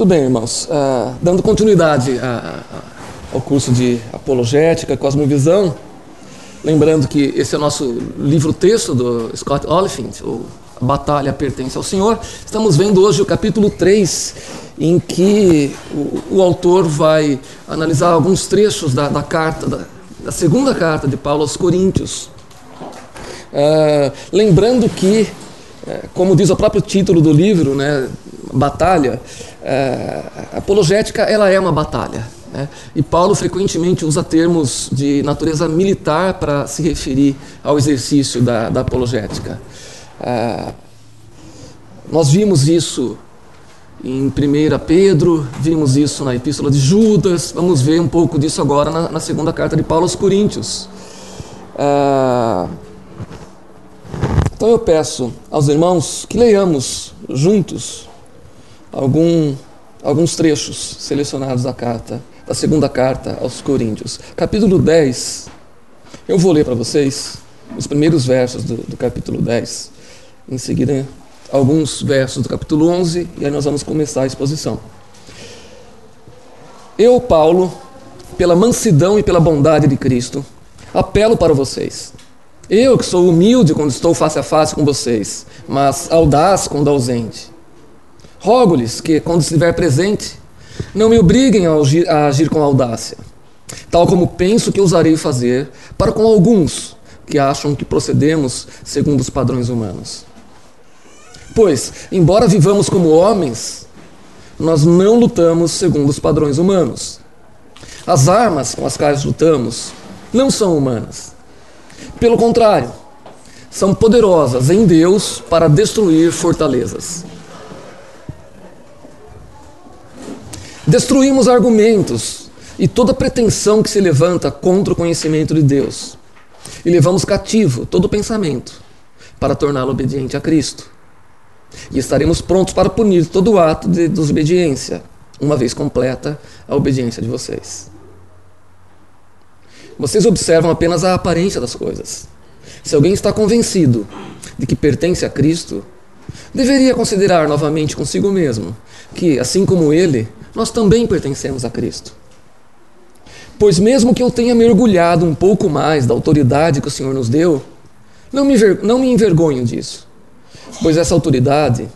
Muito bem, irmãos. Uh, dando continuidade a, a, ao curso de Apologética, Cosmovisão, lembrando que esse é o nosso livro-texto do Scott Oliphant, o A Batalha Pertence ao Senhor. Estamos vendo hoje o capítulo 3, em que o, o autor vai analisar alguns trechos da, da carta, da, da, segunda carta de Paulo aos Coríntios. Uh, lembrando que, uh, como diz o próprio título do livro, né, batalha, é, apologética ela é uma batalha. Né? E Paulo frequentemente usa termos de natureza militar para se referir ao exercício da, da apologética. É, nós vimos isso em 1 Pedro, vimos isso na Epístola de Judas, vamos ver um pouco disso agora na, na segunda carta de Paulo aos Coríntios. É, então eu peço aos irmãos que leiamos juntos algum, alguns trechos selecionados da carta, da segunda carta aos Coríntios. Capítulo 10, eu vou ler para vocês os primeiros versos do, do capítulo 10, em seguida alguns versos do capítulo 11, e aí nós vamos começar a exposição. Eu, Paulo, pela mansidão e pela bondade de Cristo, apelo para vocês. Eu que sou humilde quando estou face a face com vocês, mas audaz quando ausente. Rogo-lhes que, quando estiver presente, não me obriguem a agir, a agir com audácia, tal como penso que ousarei fazer para com alguns que acham que procedemos segundo os padrões humanos. Pois, embora vivamos como homens, nós não lutamos segundo os padrões humanos. As armas com as quais lutamos não são humanas. Pelo contrário, são poderosas em Deus para destruir fortalezas. Destruímos argumentos e toda pretensão que se levanta contra o conhecimento de Deus. E levamos cativo todo pensamento para torná-lo obediente a Cristo. E estaremos prontos para punir todo ato de desobediência, uma vez completa a obediência de vocês. Vocês observam apenas a aparência das coisas. Se alguém está convencido de que pertence a Cristo, deveria considerar novamente consigo mesmo que, assim como ele, nós também pertencemos a Cristo. Pois, mesmo que eu tenha mergulhado um pouco mais da autoridade que o Senhor nos deu, não me, não me envergonho disso, pois essa autoridade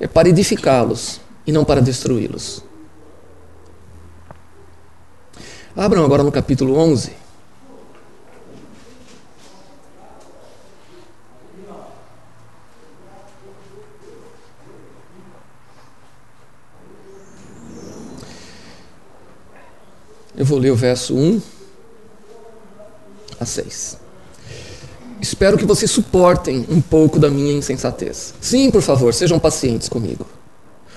é para edificá-los e não para destruí-los. Abram agora no capítulo 11. Eu vou ler o verso 1 a 6. Espero que vocês suportem um pouco da minha insensatez. Sim, por favor, sejam pacientes comigo.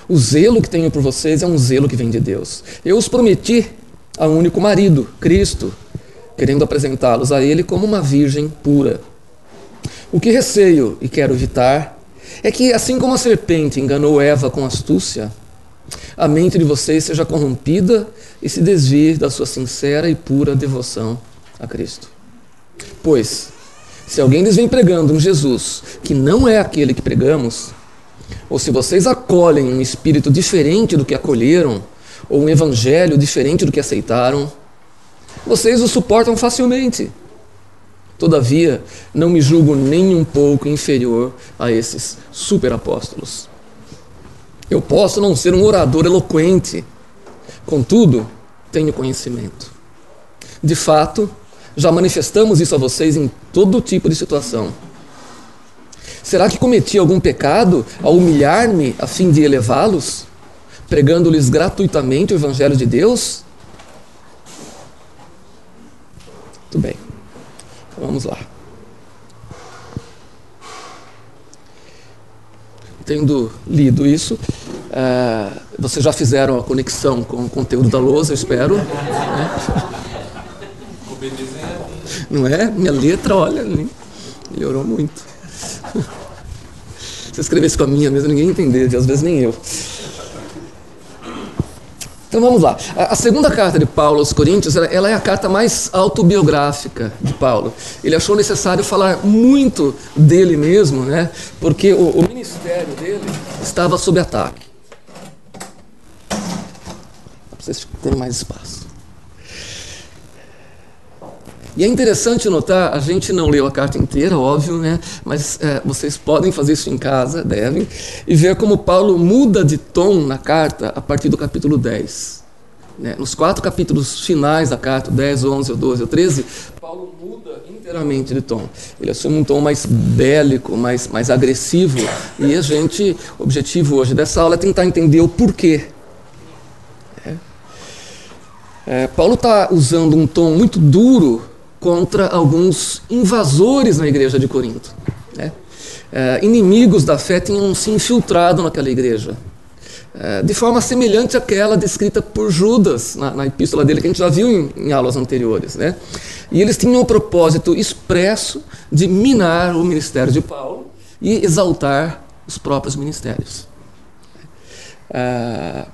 O zelo que tenho por vocês é um zelo que vem de Deus. Eu os prometi a um único marido, Cristo, querendo apresentá-los a Ele como uma virgem pura. O que receio e quero evitar é que, assim como a serpente enganou Eva com astúcia, a mente de vocês seja corrompida e se desvie da sua sincera e pura devoção a Cristo. Pois, se alguém lhes vem pregando um Jesus que não é aquele que pregamos, ou se vocês acolhem um espírito diferente do que acolheram, ou um evangelho diferente do que aceitaram, vocês o suportam facilmente. Todavia, não me julgo nem um pouco inferior a esses superapóstolos. Eu posso não ser um orador eloquente, contudo, tenho conhecimento. De fato, já manifestamos isso a vocês em todo tipo de situação. Será que cometi algum pecado ao humilhar-me a fim de elevá-los, pregando-lhes gratuitamente o Evangelho de Deus? Muito bem, vamos lá. tendo lido isso, é, vocês já fizeram a conexão com o conteúdo da lousa, eu espero. Né? Não é? Minha letra, olha, melhorou muito. Se eu escrevesse com a minha mesmo, ninguém ia entender, às vezes nem eu. Então vamos lá. A, segunda carta de Paulo aos Coríntios, ela, é a carta mais autobiográfica de Paulo. Ele achou necessário falar muito dele mesmo, né? Porque o, o ministério dele estava sob ataque. Para vocês terem mais espaço. E é interessante notar, a gente não leu a carta inteira, óbvio, né? mas é, vocês podem fazer isso em casa, devem, e ver como Paulo muda de tom na carta a partir do capítulo 10. Né? Nos quatro capítulos finais da carta, 10, 11, 12 ou 13, Paulo muda inteiramente de tom. Ele assume um tom mais bélico, mais, mais agressivo, e a gente, o objetivo hoje dessa aula é tentar entender o porquê. É. Paulo está usando um tom muito duro contra alguns invasores na igreja de Corinto. Né? É, inimigos da fé tinham se infiltrado naquela igreja, é, de forma semelhante àquela descrita por Judas na, na, epístola dele, que a gente já viu em, em aulas anteriores. Né? E eles tinham o propósito expresso de minar o ministério de Paulo e exaltar os próprios ministérios. É,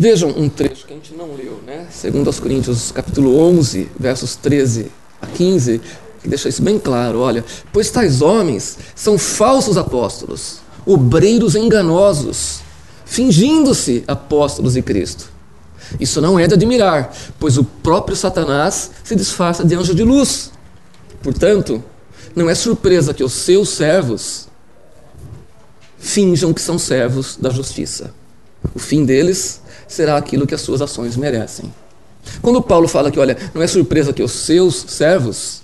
Vejam um trecho que a gente não leu, né? Segundo aos Coríntios, capítulo 11, versos 13 a 15, que deixa isso bem claro, olha, pois tais homens são falsos apóstolos, obreiros enganosos, fingindo-se apóstolos de Cristo. Isso não é de admirar, pois o próprio Satanás se disfarça de anjo de luz. Portanto, não é surpresa que os seus servos finjam que são servos da justiça. O fim deles será aquilo que as suas ações merecem. Quando Paulo fala que, olha, não é surpresa que os seus servos,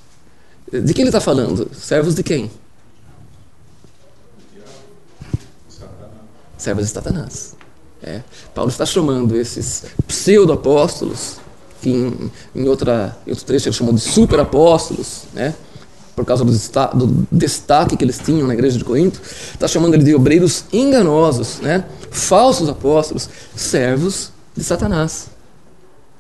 de quem ele está falando? Servos de quem? Servos de Satanás. É. Paulo está chamando esses pseudo-apóstolos, que em, em, outra, em outro trecho ele chamou de super-apóstolos, né? Por causa do, do, destaque que eles tinham na igreja de Corinto, está chamando ele de obreiros enganosos, né? falsos apóstolos, servos de Satanás.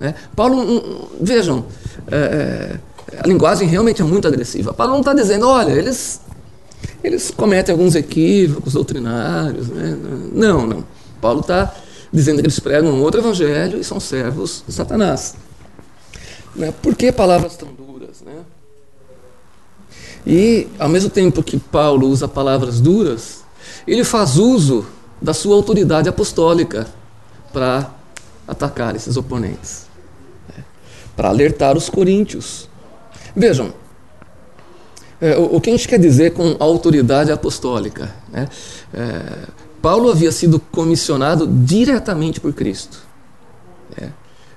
Né? Paulo, um, vejam, é, é, a linguagem realmente é muito agressiva. Paulo não está dizendo, olha, eles, eles cometem alguns equívocos doutrinários. Né? Não, não. Paulo está dizendo que eles pregam um outro evangelho e são servos de Satanás. Né? Por que palavras tão duras? Né? E, ao mesmo tempo que Paulo usa palavras duras, ele faz uso da sua autoridade apostólica para atacar esses oponentes, né? para alertar os coríntios. Vejam, é, o, o, que a gente quer dizer com autoridade apostólica? Né? É, Paulo havia sido comissionado diretamente por Cristo. Né?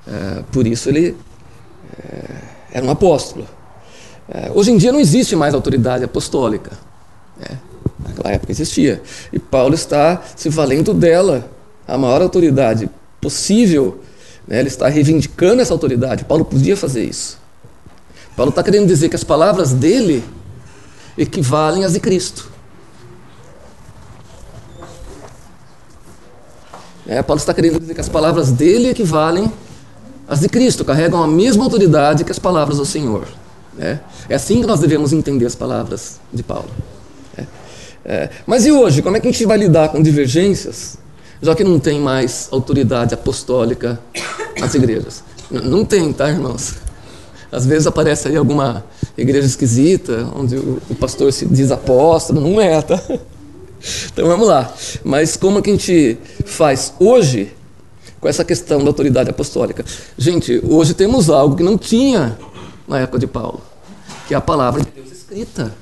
É, por isso ele é, era um apóstolo. É, hoje em dia não existe mais autoridade apostólica. Né? Naquela época existia. E Paulo está se valendo dela, a maior autoridade possível. Né? Ele está reivindicando essa autoridade. Paulo podia fazer isso. Paulo está querendo dizer que as palavras dele equivalem às de Cristo. É, Paulo está querendo dizer que as palavras dele equivalem às de Cristo, carregam a mesma autoridade que as palavras do Senhor. É, é assim que nós devemos entender as palavras de Paulo. É. É, mas e hoje? Como é que a gente vai lidar com divergências, já que não tem mais autoridade apostólica nas igrejas? Não tem, tá, irmãos? Às vezes aparece aí alguma igreja esquisita, onde o, o pastor se diz apóstolo, não é, tá? Então vamos lá. Mas como é que a gente faz hoje com essa questão da autoridade apostólica? Gente, hoje temos algo que não tinha na época de Paulo, que é a palavra de Deus escrita.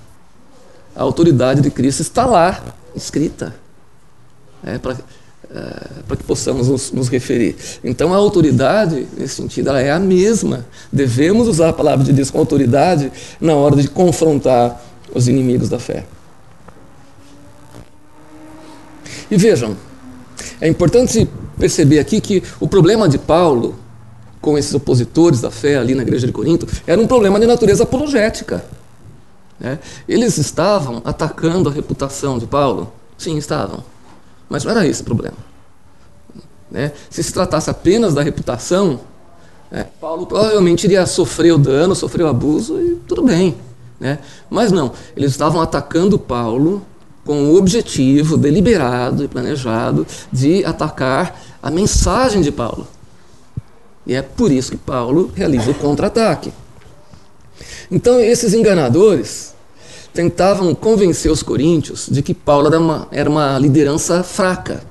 A autoridade de Cristo está lá, escrita, é, para é, que possamos nos, nos, referir. Então, a autoridade, nesse sentido, ela é a mesma. Devemos usar a palavra de Deus com autoridade na hora de confrontar os inimigos da fé. E vejam, é importante perceber aqui que o problema de Paulo com esses opositores da fé ali na igreja de Corinto era um problema de natureza apologética. Né? Eles estavam atacando a reputação de Paulo? Sim, estavam. Mas não era esse o problema. Né? Se se tratasse apenas da reputação, é, Paulo provavelmente iria sofrer o dano, sofrer o abuso e tudo bem. Né? Mas não, eles estavam atacando Paulo com o objetivo deliberado e planejado de atacar a mensagem de Paulo. E é por isso que Paulo realiza o contra-ataque. Então, esses enganadores tentavam convencer os coríntios de que Paulo era uma, era uma liderança fraca,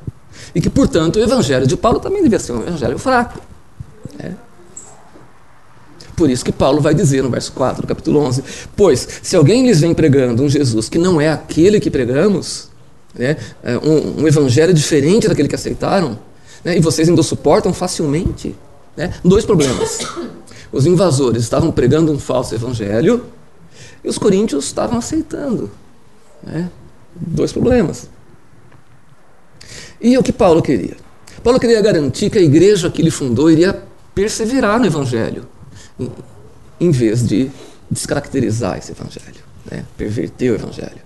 E que, portanto, o evangelho de Paulo também devia ser um evangelho fraco. Né? Por isso que Paulo vai dizer no verso 4 do capítulo 11: Pois, se alguém lhes vem pregando um Jesus que não é aquele que pregamos, né, é um, um evangelho diferente daquele que aceitaram, né, e vocês ainda o suportam facilmente, né, dois problemas. Os invasores estavam pregando um falso evangelho e os coríntios estavam aceitando. Né, dois problemas. E o que Paulo queria? Paulo queria garantir que a igreja que ele fundou iria perseverar no evangelho em vez de descaracterizar esse evangelho, né? perverter o evangelho.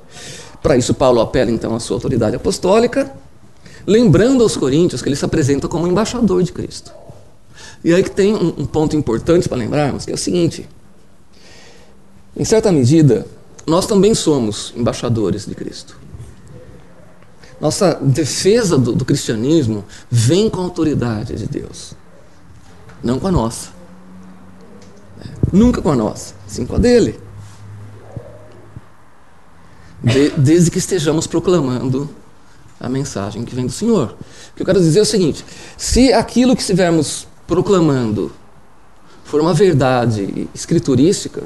Para isso, Paulo apela então à sua autoridade apostólica, lembrando aos coríntios que ele se apresenta como embaixador de Cristo. E aí que tem um, um ponto importante para lembrarmos, que é o seguinte: em certa medida, nós também somos embaixadores de Cristo. Nossa defesa do, do cristianismo vem com a autoridade de Deus, não com a nossa. Nunca com a nossa, sim com a dele. De, desde que estejamos proclamando a mensagem que vem do Senhor. O que eu quero dizer é o seguinte: se aquilo que estivermos proclamando for uma verdade escriturística,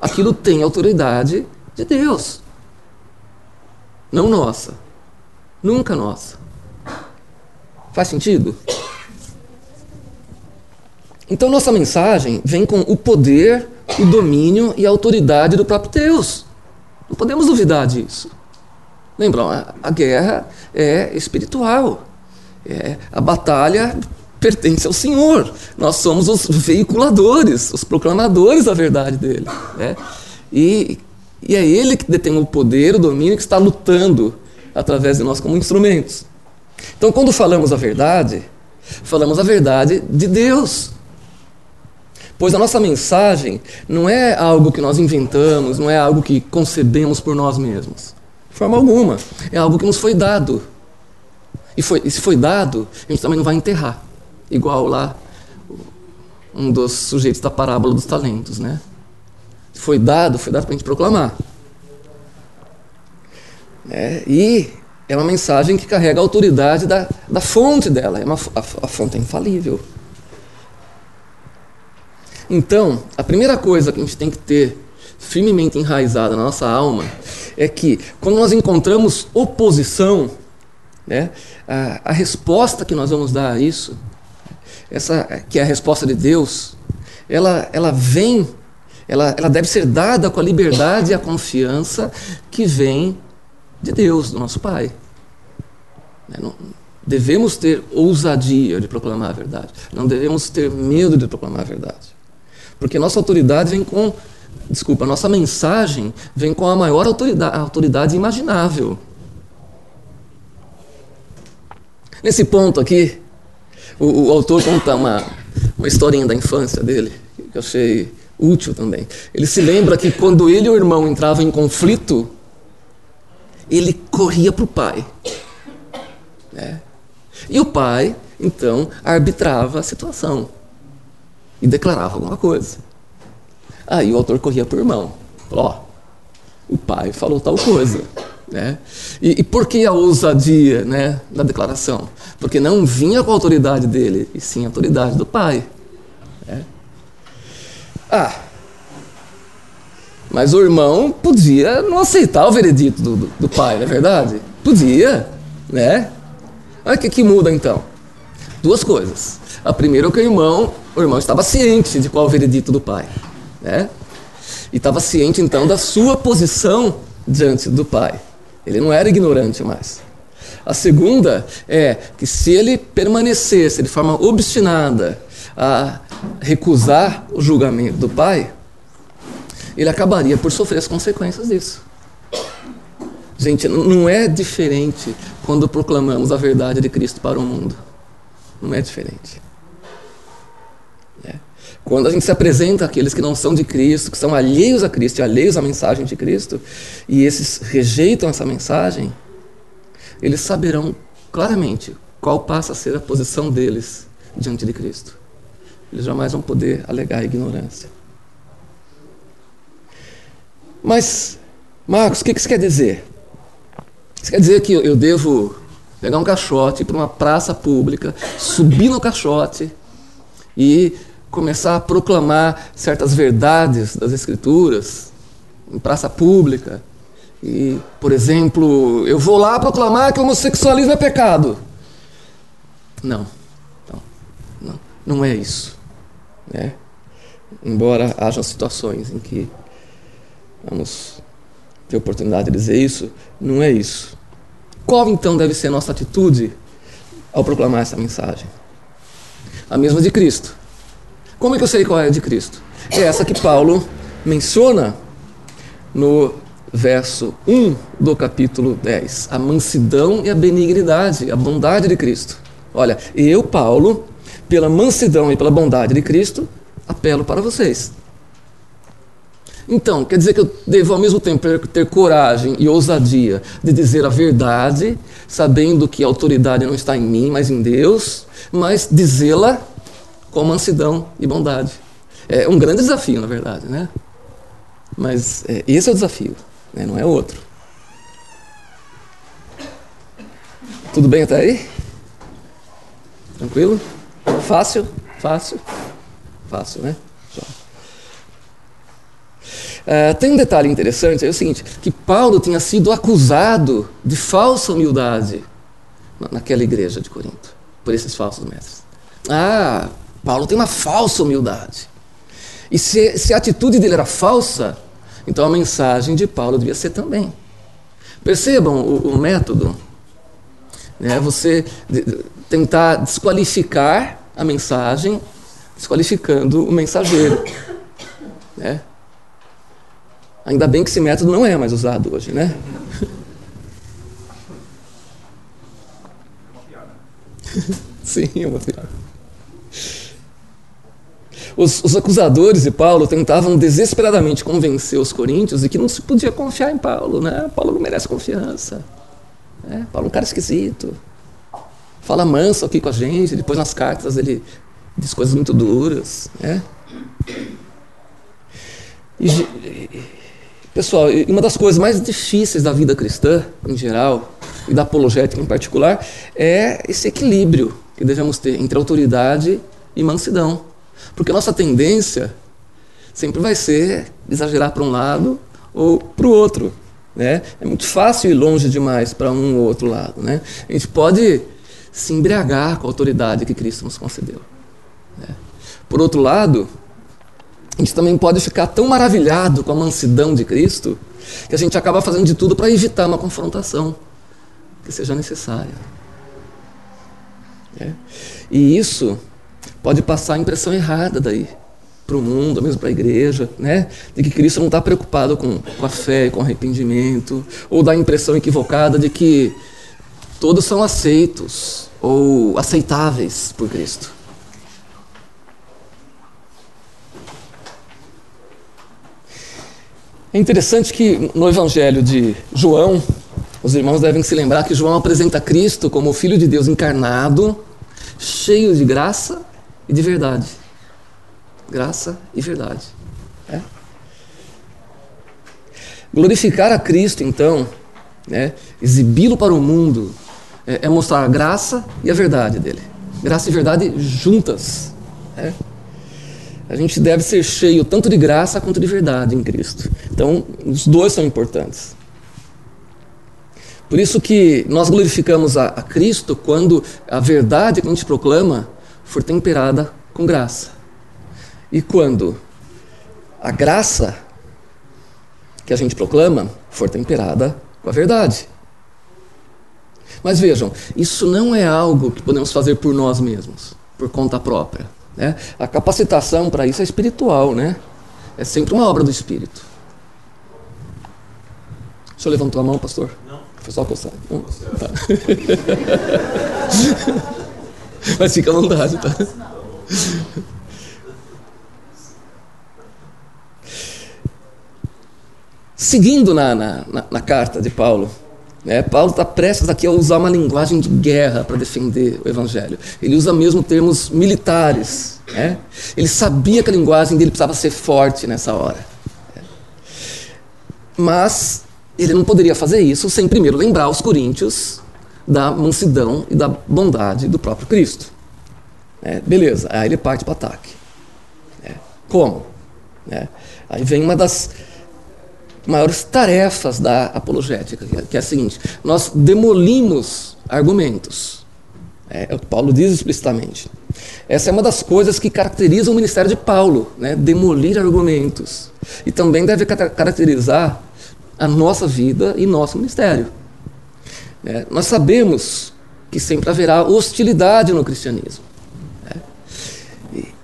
aquilo tem autoridade de Deus, não nossa, nunca nossa. Faz sentido? Então nossa mensagem vem com o poder, o domínio e a autoridade do próprio Deus. Não podemos duvidar disso. Lembram, a, guerra é espiritual. É, a batalha pertence ao Senhor. Nós somos os veiculadores, os proclamadores da verdade dele. Né? E, e é ele que detém o poder, o domínio, que está lutando através de nós como instrumentos. Então, quando falamos a verdade, falamos a verdade de Deus. Pois a nossa mensagem não é algo que nós inventamos, não é algo que concebemos por nós mesmos. De forma alguma. É algo que nos foi dado. E, foi, e se foi dado, a gente também não vai enterrar. Igual lá um dos sujeitos da parábola dos talentos, né? Foi dado, foi dado para a gente proclamar. É, e é uma mensagem que carrega a autoridade da, da fonte dela. É uma, a, a fonte é infalível. Então, a primeira coisa que a gente tem que ter firmemente enraizada na nossa alma é que quando nós encontramos oposição, né, a, a resposta que nós vamos dar a isso, essa que é a resposta de Deus, ela, ela vem, ela, ela deve ser dada com a liberdade e a confiança que vem de Deus, do nosso Pai. Né, devemos ter ousadia de proclamar a verdade. Não devemos ter medo de proclamar a verdade. Porque nossa autoridade vem com. Desculpa, nossa mensagem vem com a maior autoridade, autoridade imaginável. Nesse ponto aqui, o, o autor conta uma, uma historinha da infância dele, que eu achei útil também. Ele se lembra que quando ele e o irmão entravam em conflito, ele corria para o pai. Né? E o pai, então, arbitrava a situação e declarava alguma coisa. Aí o autor corria para o irmão. Ó, oh, o pai falou tal coisa. Né? E, e, por que a ousadia né, da declaração? Porque não vinha com a autoridade dele, e sim a autoridade do pai. Né? Ah, mas o irmão podia não aceitar o veredito do, do, do pai, não é verdade? Podia, né? Olha o que, que muda então. Duas coisas. A primeira é que o irmão o irmão estava ciente de qual o veredito do pai. Né? E estava ciente então da sua posição diante do pai. Ele não era ignorante mais. A segunda é que se ele permanecesse de forma obstinada a recusar o julgamento do pai, ele acabaria por sofrer as consequências disso. Gente, não é diferente quando proclamamos a verdade de Cristo para o mundo. Não é diferente. Quando a gente se apresenta àqueles que não são de Cristo, que são alheios a Cristo e alheios à mensagem de Cristo, e esses rejeitam essa mensagem, eles saberão claramente qual passa a ser a posição deles diante de Cristo. Eles jamais vão poder alegar ignorância. Mas, Marcos, o que isso quer dizer? Isso quer dizer que eu devo pegar um caixote, para uma praça pública, subir no caixote e começar a proclamar certas verdades das Escrituras em praça pública. E, por exemplo, eu vou lá proclamar que homossexualismo é pecado. Não, não, não, não é isso. Né? Embora haja situações em que vamos ter oportunidade de dizer isso, não é isso. Qual então deve ser a nossa atitude ao proclamar essa mensagem? A mesma de Cristo. Como é que eu sei qual é a de Cristo? É essa que Paulo menciona no verso 1 do capítulo 10. A mansidão e a benignidade, a bondade de Cristo. Olha, eu, Paulo, pela mansidão e pela bondade de Cristo, apelo para vocês. Então, quer dizer que eu devo ao mesmo tempo ter coragem e ousadia de dizer a verdade, sabendo que a autoridade não está em mim, mas em Deus, mas dizê-la com mansidão e bondade. É um grande desafio, na verdade, né? Mas é, esse é o desafio, né? não é outro. Tudo bem até aí? Tranquilo? Fácil? Fácil? Fácil, né? Uh, tem um detalhe interessante, é o seguinte, que Paulo tinha sido acusado de falsa humildade naquela igreja de Corinto, por esses falsos mestres. Ah, Paulo tem uma falsa humildade. E se, se a atitude dele era falsa, então a mensagem de Paulo devia ser também. Percebam o, o método? Né? Você tentar desqualificar a mensagem, desqualificando o mensageiro. Né? Ainda bem que esse método não é mais usado hoje, né? Sim, é uma piada. Os, os, acusadores de Paulo tentavam desesperadamente convencer os coríntios de que não se podia confiar em Paulo, né? Paulo não merece confiança. Né? Paulo é um cara esquisito. Fala manso aqui com a gente, depois nas cartas ele diz coisas muito duras, né? E, Pessoal, uma das coisas mais difíceis da vida cristã, em geral, e da apologética em particular, é esse equilíbrio que devemos ter entre autoridade e mansidão. Porque a nossa tendência sempre vai ser exagerar para um lado ou para o outro. Né? É muito fácil ir longe demais para um ou outro lado. Né? A gente pode se embriagar com a autoridade que Cristo nos concedeu. Né? Por outro lado, a gente também pode ficar tão maravilhado com a mansidão de Cristo que a gente acaba fazendo de tudo para evitar uma confrontação que seja necessária. É. E isso pode passar a impressão errada daí para o mundo, mesmo para a igreja, né? de que Cristo não está preocupado com, com a fé, com o arrependimento, ou dá a impressão equivocada de que todos são aceitos ou aceitáveis por Cristo. É interessante que no Evangelho de João, os irmãos devem se lembrar que João apresenta Cristo como o Filho de Deus encarnado, cheio de graça e de verdade. Graça e verdade. É? Glorificar a Cristo, então, né, exibi-lo para o mundo, é, é, mostrar a graça e a verdade dele. Graça e verdade juntas. É? A gente deve ser cheio tanto de graça quanto de verdade em Cristo. Então, os dois são importantes. Por isso que nós glorificamos a, a Cristo quando a verdade que a gente proclama for temperada com graça. E quando a graça que a gente proclama for temperada com a verdade. Mas vejam, isso não é algo que podemos fazer por nós mesmos, por conta própria. Né? A capacitação para isso é espiritual, né? É sempre uma obra do Espírito. O senhor levantou a mão, pastor? Não. Foi só coçar. Não? Tá. Mas fica à vontade, tá? Seguindo na, na, na, carta de Paulo, né? Paulo está prestes aqui a usar uma linguagem de guerra para defender o Evangelho. Ele usa mesmo termos militares. Né? Ele sabia que a linguagem dele precisava ser forte nessa hora. Né? Mas ele não poderia fazer isso sem primeiro lembrar os coríntios da mansidão e da bondade do próprio Cristo. É, beleza, aí ele parte para o ataque. É, como? É, aí vem uma das maiores tarefas da apologética, que é a seguinte: nós demolimos argumentos. É, é o que Paulo diz explicitamente. Essa é uma das coisas que caracteriza o ministério de Paulo, né? demolir argumentos. E também deve caracterizar a nossa vida e nosso ministério. É, nós sabemos que sempre haverá hostilidade no cristianismo. Né? E,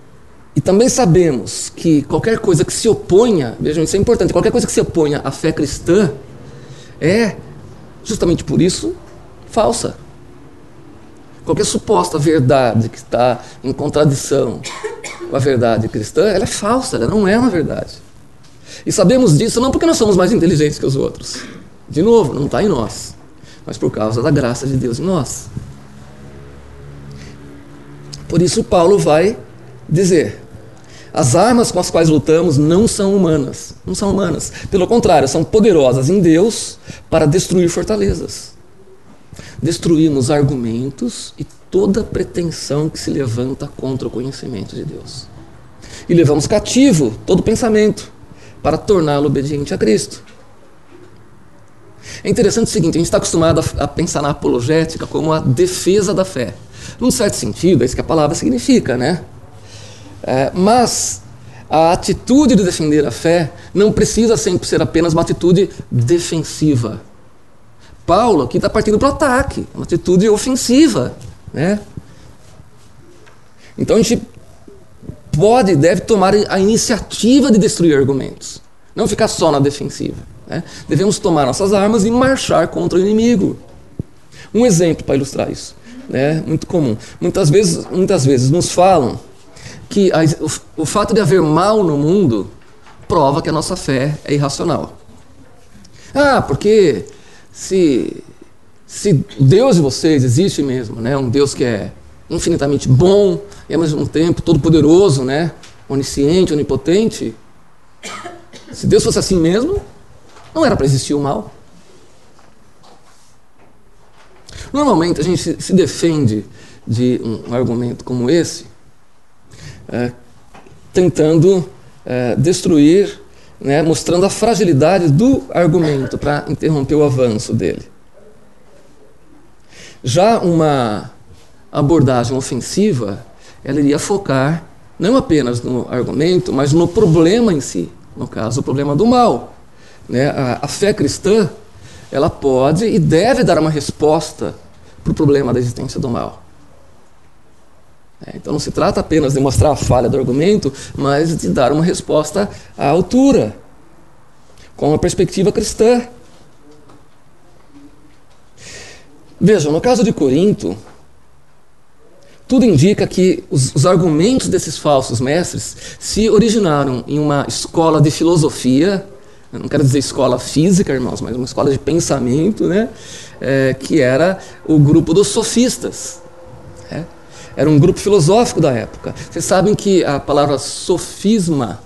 e, também sabemos que qualquer coisa que se oponha, vejam, isso é importante, qualquer coisa que se oponha à fé cristã é, justamente por isso, falsa. Qualquer suposta verdade que está em contradição com a verdade cristã, ela é falsa, ela não é uma verdade. E sabemos disso não porque nós somos mais inteligentes que os outros. De novo, não está em nós, mas por causa da graça de Deus em nós. Por isso, Paulo vai dizer: as armas com as quais lutamos não são humanas, não são humanas. Pelo contrário, são poderosas em Deus para destruir fortalezas. Destruímos argumentos e toda pretensão que se levanta contra o conhecimento de Deus. E levamos cativo todo pensamento para torná-lo obediente a Cristo. É interessante o seguinte: a gente está acostumado a, pensar na apologética como a defesa da fé. Num certo sentido, é isso que a palavra significa, né? É, mas a atitude de defender a fé não precisa sempre ser apenas uma atitude defensiva. Paulo aqui está partindo para o ataque, uma atitude ofensiva. Né? Então a gente pode e deve tomar a iniciativa de destruir argumentos, não ficar só na defensiva. Né? Devemos tomar nossas armas e marchar contra o inimigo. Um exemplo para ilustrar isso, né? muito comum. Muitas vezes, muitas vezes nos falam que a, o, o fato de haver mal no mundo prova que a nossa fé é irracional. Ah, porque se, se Deus de vocês existe mesmo, né? um Deus que é infinitamente bom e ao mesmo tempo todo-poderoso, né? onisciente, onipotente. Se Deus fosse assim mesmo, não era para existir o mal. Normalmente a gente se defende de um argumento como esse, é, tentando é, destruir, né, mostrando a fragilidade do argumento para interromper o avanço dele. Já uma abordagem ofensiva, ela iria focar não apenas no argumento, mas no problema em si, no caso, o problema do mal. Né? A, a fé cristã, ela pode e deve dar uma resposta para o problema da existência do mal. É, então não se trata apenas de mostrar a falha do argumento, mas de dar uma resposta à altura, com uma perspectiva cristã. Vejam, no caso de Corinto, tudo indica que os, os, argumentos desses falsos mestres se originaram em uma escola de filosofia, não quero dizer escola física, irmãos, mas uma escola de pensamento, né? É, que era o grupo dos sofistas. É? Era um grupo filosófico da época. Vocês sabem que a palavra sofisma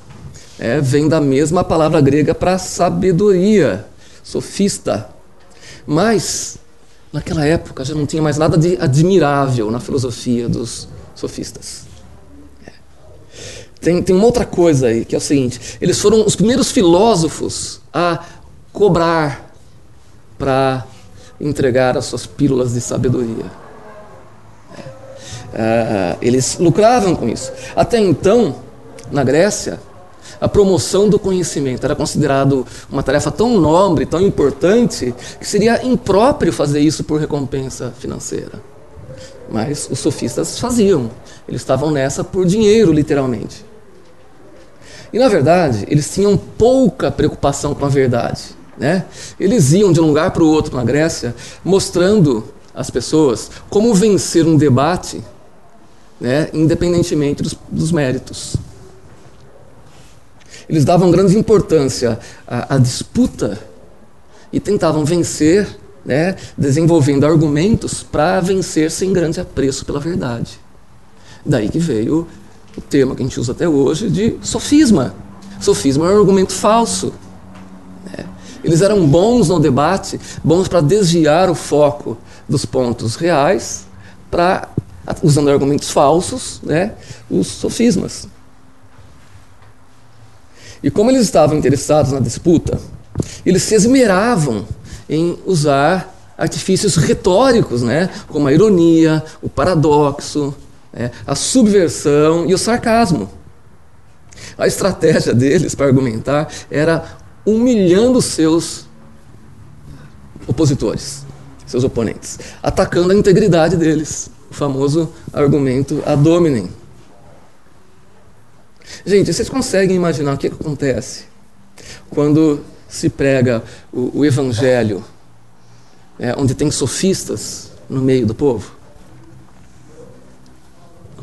é, vem da mesma palavra grega para sabedoria, sofista. Mas naquela época já não tinha mais nada de admirável na filosofia dos sofistas. Tem, tem uma outra coisa aí, que é o seguinte: eles foram os primeiros filósofos a cobrar para entregar as suas pílulas de sabedoria. É. Uh, eles lucravam com isso. Até então, na Grécia, a promoção do conhecimento era considerado uma tarefa tão nobre, tão importante, que seria impróprio fazer isso por recompensa financeira. Mas os sofistas faziam. Eles estavam nessa por dinheiro, literalmente. E na verdade, eles tinham pouca preocupação com a verdade. Né? Eles iam de um lugar para o outro na Grécia, mostrando às pessoas como vencer um debate, né, independentemente dos, dos méritos. Eles davam grande importância à, à disputa e tentavam vencer, né, desenvolvendo argumentos para vencer sem grande apreço pela verdade. Daí que veio o termo que a gente usa até hoje de sofisma. Sofisma é um argumento falso. Né? Eles eram bons no debate, bons para desviar o foco dos pontos reais para, usando argumentos falsos, né, os sofismas. E como eles estavam interessados na disputa, eles se esmeravam em usar artifícios retóricos, né, como a ironia, o paradoxo, né, a subversão e o sarcasmo. A estratégia deles para argumentar era humilhando seus opositores, seus oponentes, atacando a integridade deles, o famoso argumento ad hominem. Gente, vocês conseguem imaginar o que, acontece quando se prega o, o evangelho, é, onde tem sofistas no meio do povo?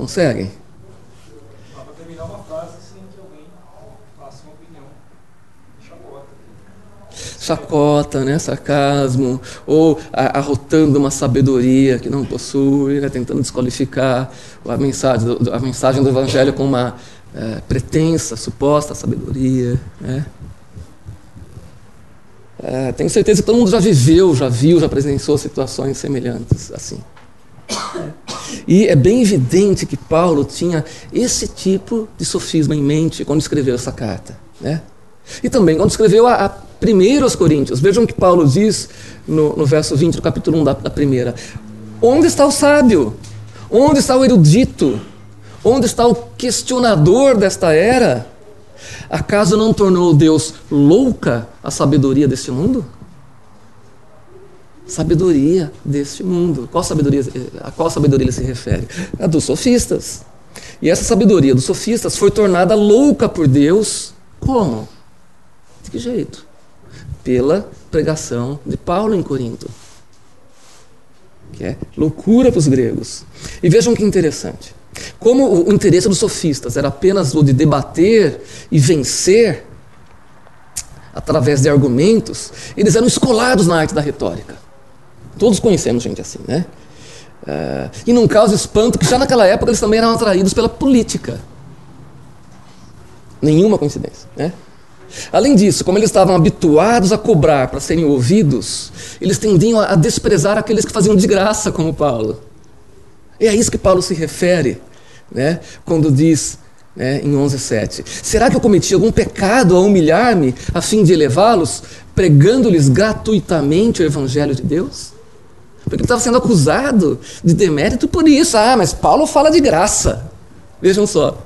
Conseguem? chacota, né, sarcasmo, ou arrotando uma sabedoria que não possui, né, tentando desqualificar a mensagem do, a mensagem do Evangelho com uma é, pretensa, suposta sabedoria. Né. É, tenho certeza que todo mundo já viveu, já viu, já presenciou situações semelhantes assim. E é bem evidente que Paulo tinha esse tipo de sofisma em mente quando escreveu essa carta. Né? E também quando escreveu a, a primeira aos Coríntios. Vejam o que Paulo diz no, no verso 20 do capítulo 1 da, da primeira. Onde está o sábio? Onde está o erudito? Onde está o questionador desta era? Acaso não tornou Deus louca a sabedoria deste mundo? Sabedoria deste mundo. Qual sabedoria, a qual sabedoria ele se refere? A dos sofistas. E essa sabedoria dos sofistas foi tornada louca por Deus. Como? De que jeito? Pela pregação de Paulo em Corinto. Que é loucura para os gregos. E vejam que interessante. Como o interesse dos sofistas era apenas o de debater e vencer através de argumentos, eles eram escolados na arte da retórica. Todos conhecemos gente assim, né? Uh, e não causa espanto que já naquela época eles também eram atraídos pela política. Nenhuma coincidência, né? Além disso, como eles estavam habituados a cobrar para serem ouvidos, eles tendiam a desprezar aqueles que faziam de graça, como Paulo. É a isso que Paulo se refere, né, quando diz né, em 11:7. Será que eu cometi algum pecado ao humilhar-me a fim de elevá-los, pregando-lhes gratuitamente o evangelho de Deus? Porque ele estava sendo acusado de demérito por isso. Ah, mas Paulo fala de graça. Vejam só.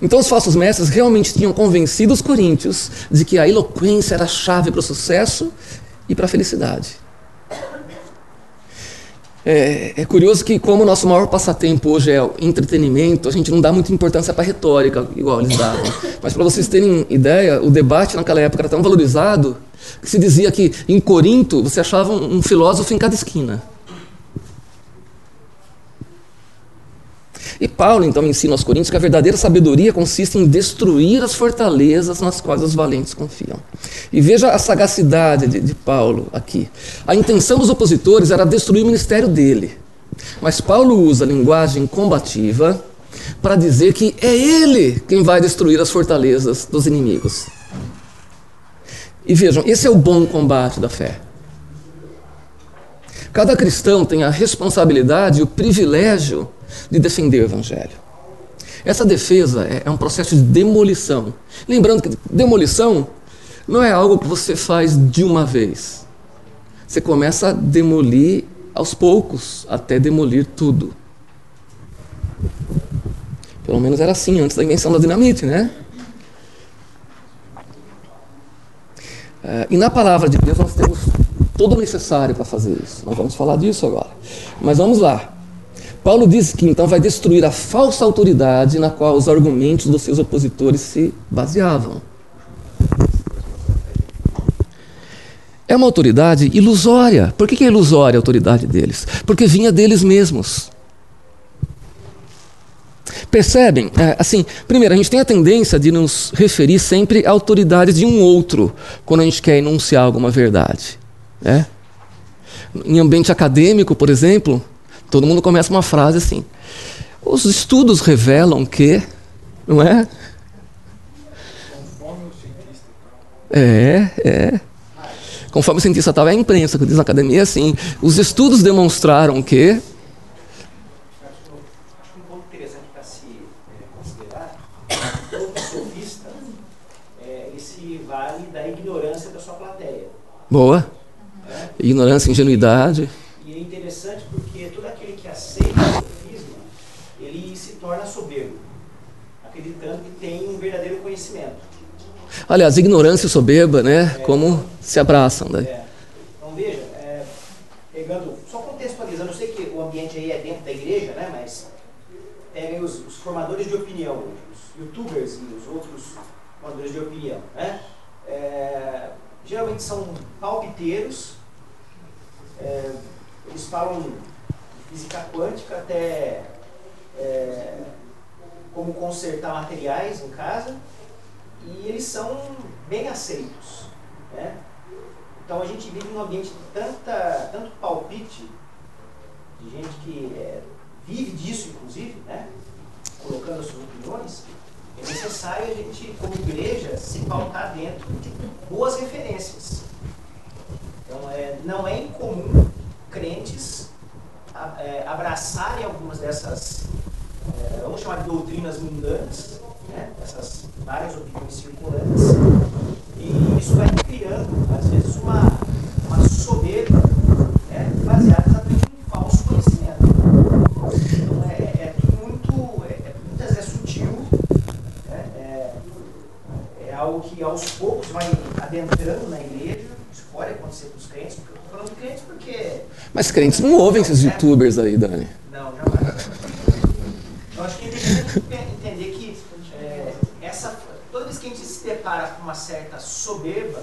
Então os falsos mestres realmente tinham convencido os coríntios de que a eloquência era a chave para o sucesso e para a felicidade. É, é, curioso que, como o nosso maior passatempo hoje é o entretenimento, a gente não dá muita importância para a retórica, igual eles davam. Mas para vocês terem ideia, o debate naquela época era tão valorizado que se dizia que em Corinto você achava um filósofo em cada esquina. E Paulo então ensina aos Coríntios que a verdadeira sabedoria consiste em destruir as fortalezas nas quais os valentes confiam. E veja a sagacidade de, de Paulo aqui. A intenção dos opositores era destruir o ministério dele. Mas Paulo usa a linguagem combativa para dizer que é ele quem vai destruir as fortalezas dos inimigos. E vejam, esse é o bom combate da fé. Cada cristão tem a responsabilidade e o privilégio de defender o Evangelho. Essa defesa é, é um processo de demolição. Lembrando que demolição não é algo que você faz de uma vez. Você começa a demolir aos poucos, até demolir tudo. Pelo menos era assim antes da invenção da dinamite, né? É, e na palavra de Deus nós temos todo o necessário para fazer isso. Nós vamos falar disso agora. Mas vamos lá. Paulo diz que então vai destruir a falsa autoridade na qual os argumentos dos seus opositores se baseavam. É uma autoridade ilusória. Por que é ilusória a autoridade deles? Porque vinha deles mesmos. Percebem? É, assim, primeiro, a gente tem a tendência de nos referir sempre à autoridade de um outro quando a gente quer enunciar alguma verdade. Né? Em ambiente acadêmico, por exemplo, Todo mundo começa uma frase assim. Os estudos revelam que, não é? É, é. Conforme o cientista estava, é a imprensa que diz na academia, assim, os estudos demonstraram que Boa. Ignorância, ingenuidade. E é interessante porque todo aquele que aceita o sofisma, ele se torna soberbo, acreditando que tem um verdadeiro conhecimento. Aliás, ignorância e soberba, né? É, como se abraçam. Né? É. Então veja, é, pegando, só contextualizando, eu sei que o ambiente aí é dentro da igreja, né? Mas peguem os, os formadores de opinião, os youtubers e os outros formadores de opinião, né? É, geralmente são palpiteiros, é, eles falam de física quântica até é, como consertar materiais em casa, e eles são bem aceitos. Né? Então a gente vive num ambiente de tanta, tanto palpite, de gente que é, vive disso, inclusive, né? colocando as suas opiniões, é necessário a gente, como igreja, se pautar dentro de boas referências. Então, é, não é incomum crentes é, abraçarem algumas dessas, é, vamos chamar de doutrinas mundanas, né? essas várias opiniões circulantes, e isso vai criando, às vezes, uma, uma soberba né? baseada exatamente em falso conhecimento. Então, é, é tudo muito, é, muitas vezes sutil, né? é, é algo que aos poucos vai adentrando na igreja, isso pode acontecer com os crentes, porque eu estou falando crentes porque. Mas crentes não ouvem esses youtubers aí, Dani. Não, jamais. Eu acho que é importante entender que é, essa, toda vez que a gente se depara com uma certa soberba,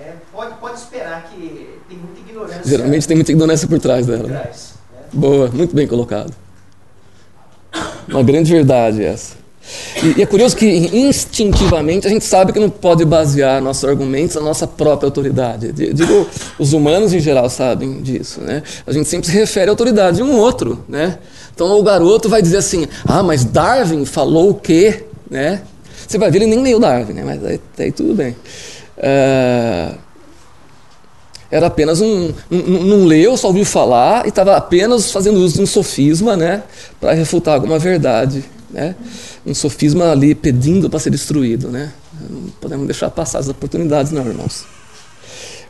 é, pode, pode esperar que tem muita ignorância. Geralmente tem muita ignorância por trás dela. Por trás, né? Boa, muito bem colocado. Uma grande verdade essa. E, e, é curioso que instintivamente a gente sabe que não pode basear nossos argumentos na nossa própria autoridade. Digo, os humanos em geral sabem disso. Né? A gente sempre se refere à autoridade de um outro. Né? Então o garoto vai dizer assim: ah, mas Darwin falou o quê? Né? Você vai ver, ele nem leu Darwin, né? mas aí, aí tudo bem. Uh, era apenas um, Não leu, só ouviu falar e estava apenas fazendo uso de um sofisma né? para refutar alguma verdade. Né? Um sofisma ali pedindo para ser destruído. Né? Não podemos deixar passar as oportunidades, não, irmãos.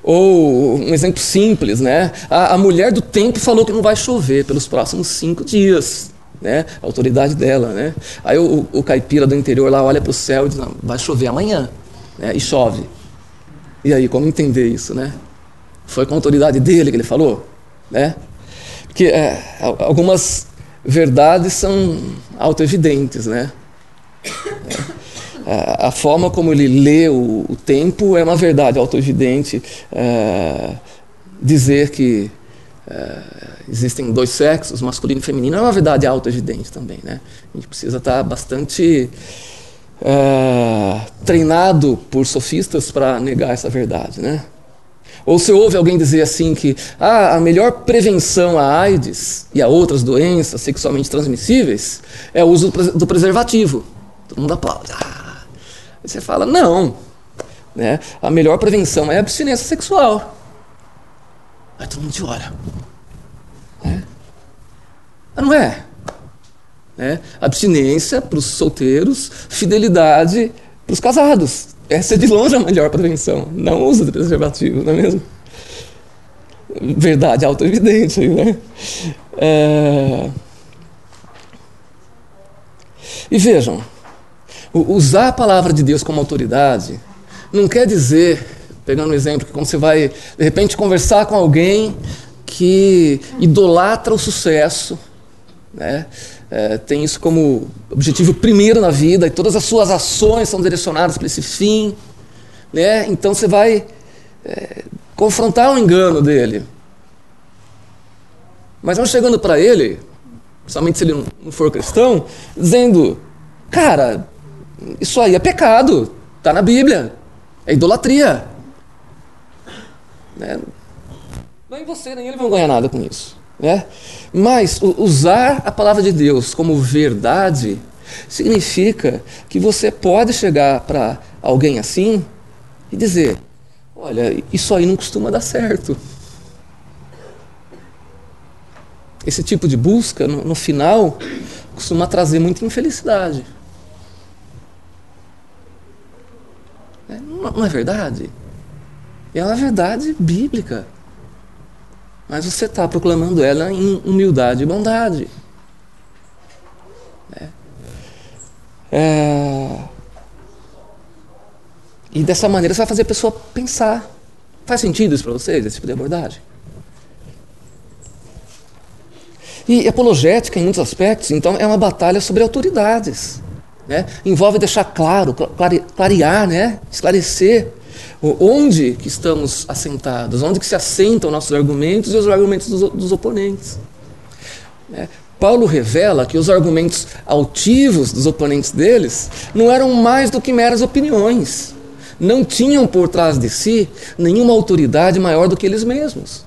Ou um exemplo simples, né? A, a, mulher do tempo falou que não vai chover pelos próximos cinco dias, né? A autoridade dela, né? Aí o, o caipira do interior lá olha para o céu e diz: não, vai chover amanhã, né? E chove. E aí, como entender isso, né? Foi com a autoridade dele que ele falou, né? Porque é, algumas verdades são autoevidentes, né? É, a forma como ele lê o, o tempo é uma verdade autoevidente. É, dizer que é, existem dois sexos, masculino e feminino, é uma verdade autoevidente também. Né? A gente precisa estar bastante é, treinado por sofistas para negar essa verdade. Né? Ou se ouve alguém dizer assim que ah, a melhor prevenção à AIDS e a outras doenças sexualmente transmissíveis é o uso do preservativo. Todo mundo aplaude. Ah. Aí você fala, não. Né? A melhor prevenção é a abstinência sexual. Aí todo mundo te olha. Né? Mas não é. Né? Abstinência para os solteiros, fidelidade para os casados. Essa é de longe a melhor prevenção. Não usa preservativo, não é mesmo? Verdade auto-evidente, né? É... E vejam, usar a palavra de Deus como autoridade não quer dizer, pegando um exemplo, que quando você vai, de repente, conversar com alguém que idolatra o sucesso, né? É, tem isso como objetivo primeiro na vida e todas as suas ações são direcionadas para esse fim. Né? Então você vai é, confrontar o engano dele. Mas não chegando para ele, somente se ele não for cristão, dizendo: Cara, isso aí é pecado, está na Bíblia, é idolatria. Né? Nem você nem ele vão ganhar nada com isso. Né? Mas usar a palavra de Deus como verdade significa que você pode chegar para alguém assim e dizer: Olha, isso aí não costuma dar certo. Esse tipo de busca, no, no final, costuma trazer muita infelicidade. É, não, não é verdade? É uma verdade bíblica. Mas você está proclamando ela em humildade e bondade. É. É... E dessa maneira você vai fazer a pessoa pensar. Faz sentido isso para vocês, esse tipo de abordagem? E apologética, em muitos aspectos, então, é uma batalha sobre autoridades. Né? Envolve deixar claro, clarear, né? esclarecer onde que estamos assentados, onde que se assentam nossos argumentos e os argumentos dos, dos oponentes. Né? Paulo revela que os argumentos altivos dos oponentes deles não eram mais do que meras opiniões. Não tinham por trás de si nenhuma autoridade maior do que eles mesmos.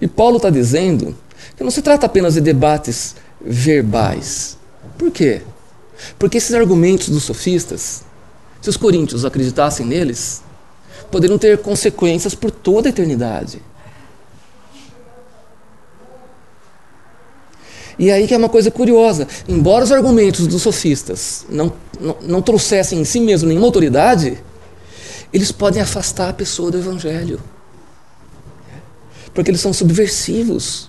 E Paulo está dizendo que não se trata apenas de debates verbais. Por quê? Porque esses argumentos dos sofistas, se os coríntios acreditassem neles, poderiam ter consequências por toda a eternidade. E aí que é uma coisa curiosa. Embora os argumentos dos sofistas não, não, não trouxessem em si mesmo nenhuma autoridade, eles podem afastar a pessoa do Evangelho. Porque eles são subversivos.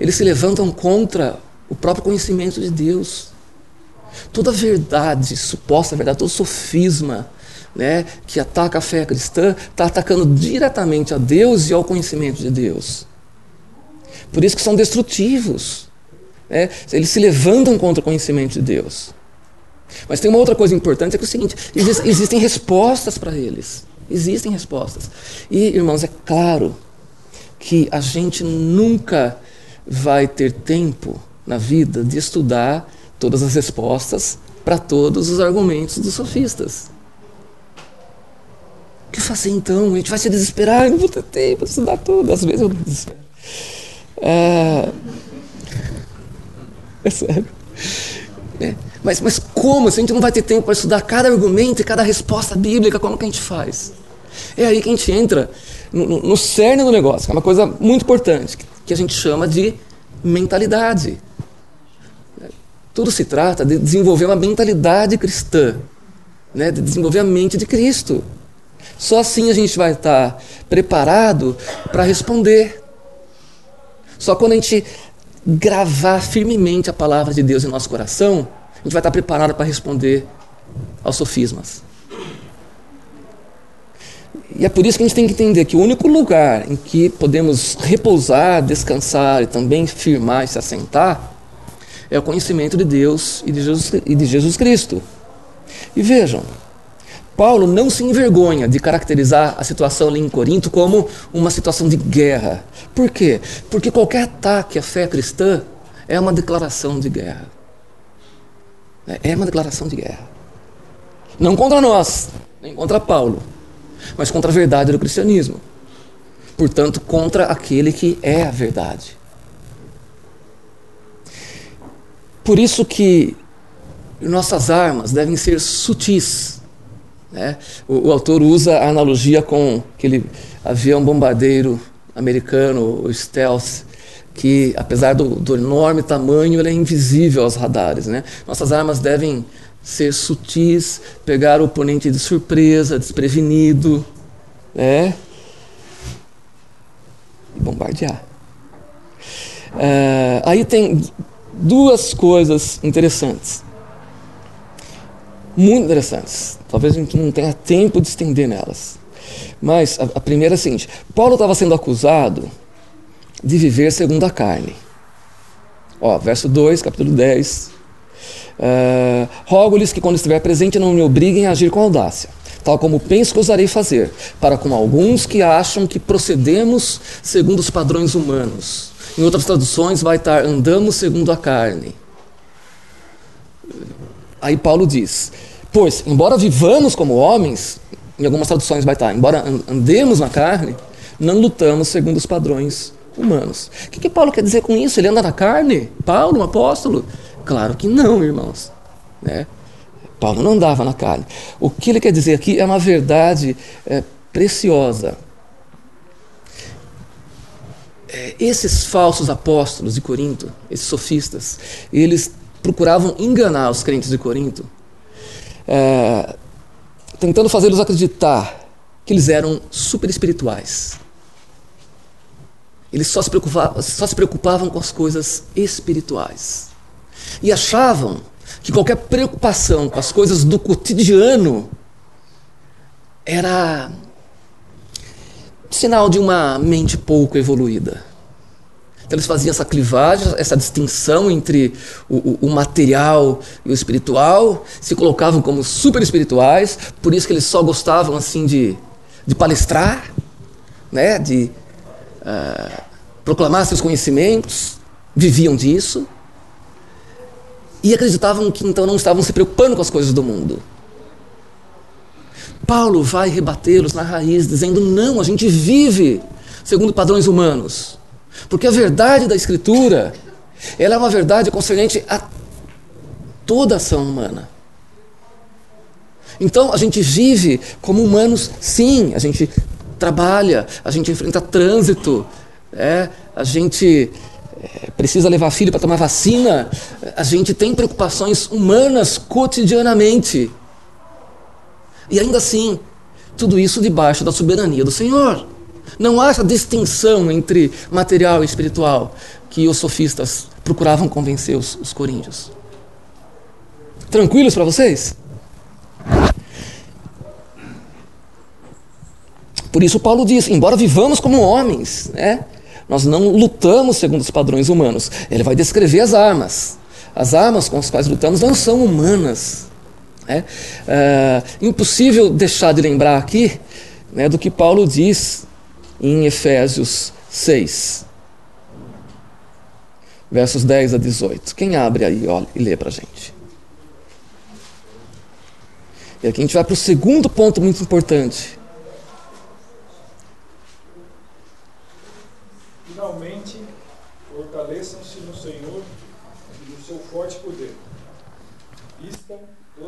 Eles se levantam contra o próprio conhecimento de Deus. Toda verdade, suposta verdade, todo sofisma né, que ataca a fé cristã está atacando diretamente a Deus e ao conhecimento de Deus. Por isso que são destrutivos. Né? Eles se levantam contra o conhecimento de Deus. Mas tem uma outra coisa importante, é que é o seguinte, existem respostas para eles. Existem respostas. E, irmãos, é claro que a gente nunca vai ter tempo na vida de estudar todas as respostas para todos os argumentos dos sofistas. O que fazer então? A gente vai se desesperar, eu não vou ter tempo para estudar tudo. Às vezes eu desespero. É, é sério. É. Mas, mas como? Se a gente não vai ter tempo para estudar cada argumento e cada resposta bíblica, como que a gente faz? É aí que a gente entra no, no, cerne do negócio, que é uma coisa muito importante, que a gente chama de mentalidade. Tudo se trata de desenvolver uma mentalidade cristã, né? de desenvolver a mente de Cristo. Só assim a gente vai estar preparado para responder. Só quando a gente gravar firmemente a palavra de Deus em nosso coração, a gente vai estar preparado para responder aos sofismas. E é por isso que a gente tem que entender que o único lugar em que podemos repousar, descansar e também firmar e se assentar é o conhecimento de Deus e de Jesus, e de Jesus Cristo. E vejam, Paulo não se envergonha de caracterizar a situação ali em Corinto como uma situação de guerra. Por quê? Porque qualquer ataque à fé cristã é uma declaração de guerra. É uma declaração de guerra. Não contra nós, nem contra Paulo, mas contra a verdade do cristianismo. Portanto, contra aquele que é a verdade. Por isso que nossas armas devem ser sutis né? O, o, autor usa a analogia com aquele avião bombardeiro americano, o Stealth, que apesar do, do enorme tamanho, ele é invisível aos radares. Né? Nossas armas devem ser sutis, pegar o oponente de surpresa, desprevenido, né? e bombardear. Uh, aí tem duas coisas interessantes muito interessantes. Talvez a gente não tenha tempo de estender nelas. Mas a, a primeira é a seguinte: Paulo estava sendo acusado de viver segundo a carne. Ó, verso 2, capítulo 10. Uh, eh, Rogo-lhes que quando estiver presente não me obriguem a agir com audácia, tal como penso que ousarei fazer, para com alguns que acham que procedemos segundo os padrões humanos. Em outras traduções vai estar andamos segundo a carne. Aí Paulo diz: Pois, embora vivamos como homens, em algumas traduções vai estar, embora andemos na carne, não lutamos segundo os padrões humanos. O que, que Paulo quer dizer com isso? Ele anda na carne? Paulo, um apóstolo? Claro que não, irmãos. Né? Paulo não andava na carne. O que ele quer dizer aqui é uma verdade é, preciosa. É, esses falsos apóstolos de Corinto, esses sofistas, eles procuravam enganar os crentes de Corinto, é, tentando fazê-los acreditar que eles eram super espirituais. Eles só se, preocupavam, só se preocupavam com as coisas espirituais. E achavam que qualquer preocupação com as coisas do cotidiano era sinal de uma mente pouco evoluída. Então eles faziam essa clivagem, essa distinção entre o, o, o, material e o espiritual, se colocavam como super espirituais, por isso que eles só gostavam assim de, de palestrar, né, de uh, proclamar seus conhecimentos, viviam disso e acreditavam que então não estavam se preocupando com as coisas do mundo. Paulo vai rebatê-los na raiz, dizendo: não, a gente vive segundo padrões humanos. Porque a verdade da Escritura, ela é uma verdade concernente a toda ação humana. Então a gente vive como humanos, sim, a gente trabalha, a gente enfrenta trânsito, é, a gente é, precisa levar filho para tomar vacina, a gente tem preocupações humanas cotidianamente. E ainda assim, tudo isso debaixo da soberania do Senhor. Não há essa distinção entre material e espiritual que os sofistas procuravam convencer os, os coríntios. Tranquilos para vocês? Por isso Paulo diz: embora vivamos como homens, né, nós não lutamos segundo os padrões humanos. Ele vai descrever as armas. As armas com as quais lutamos não são humanas. É, é impossível deixar de lembrar aqui né, do que Paulo diz em Efésios 6, versos 10 a 18. Quem abre aí olha, e lê para a gente. E aqui a gente vai para o segundo ponto muito importante. Finalmente, fortaleçam-se no Senhor e no seu forte poder. Vistam toda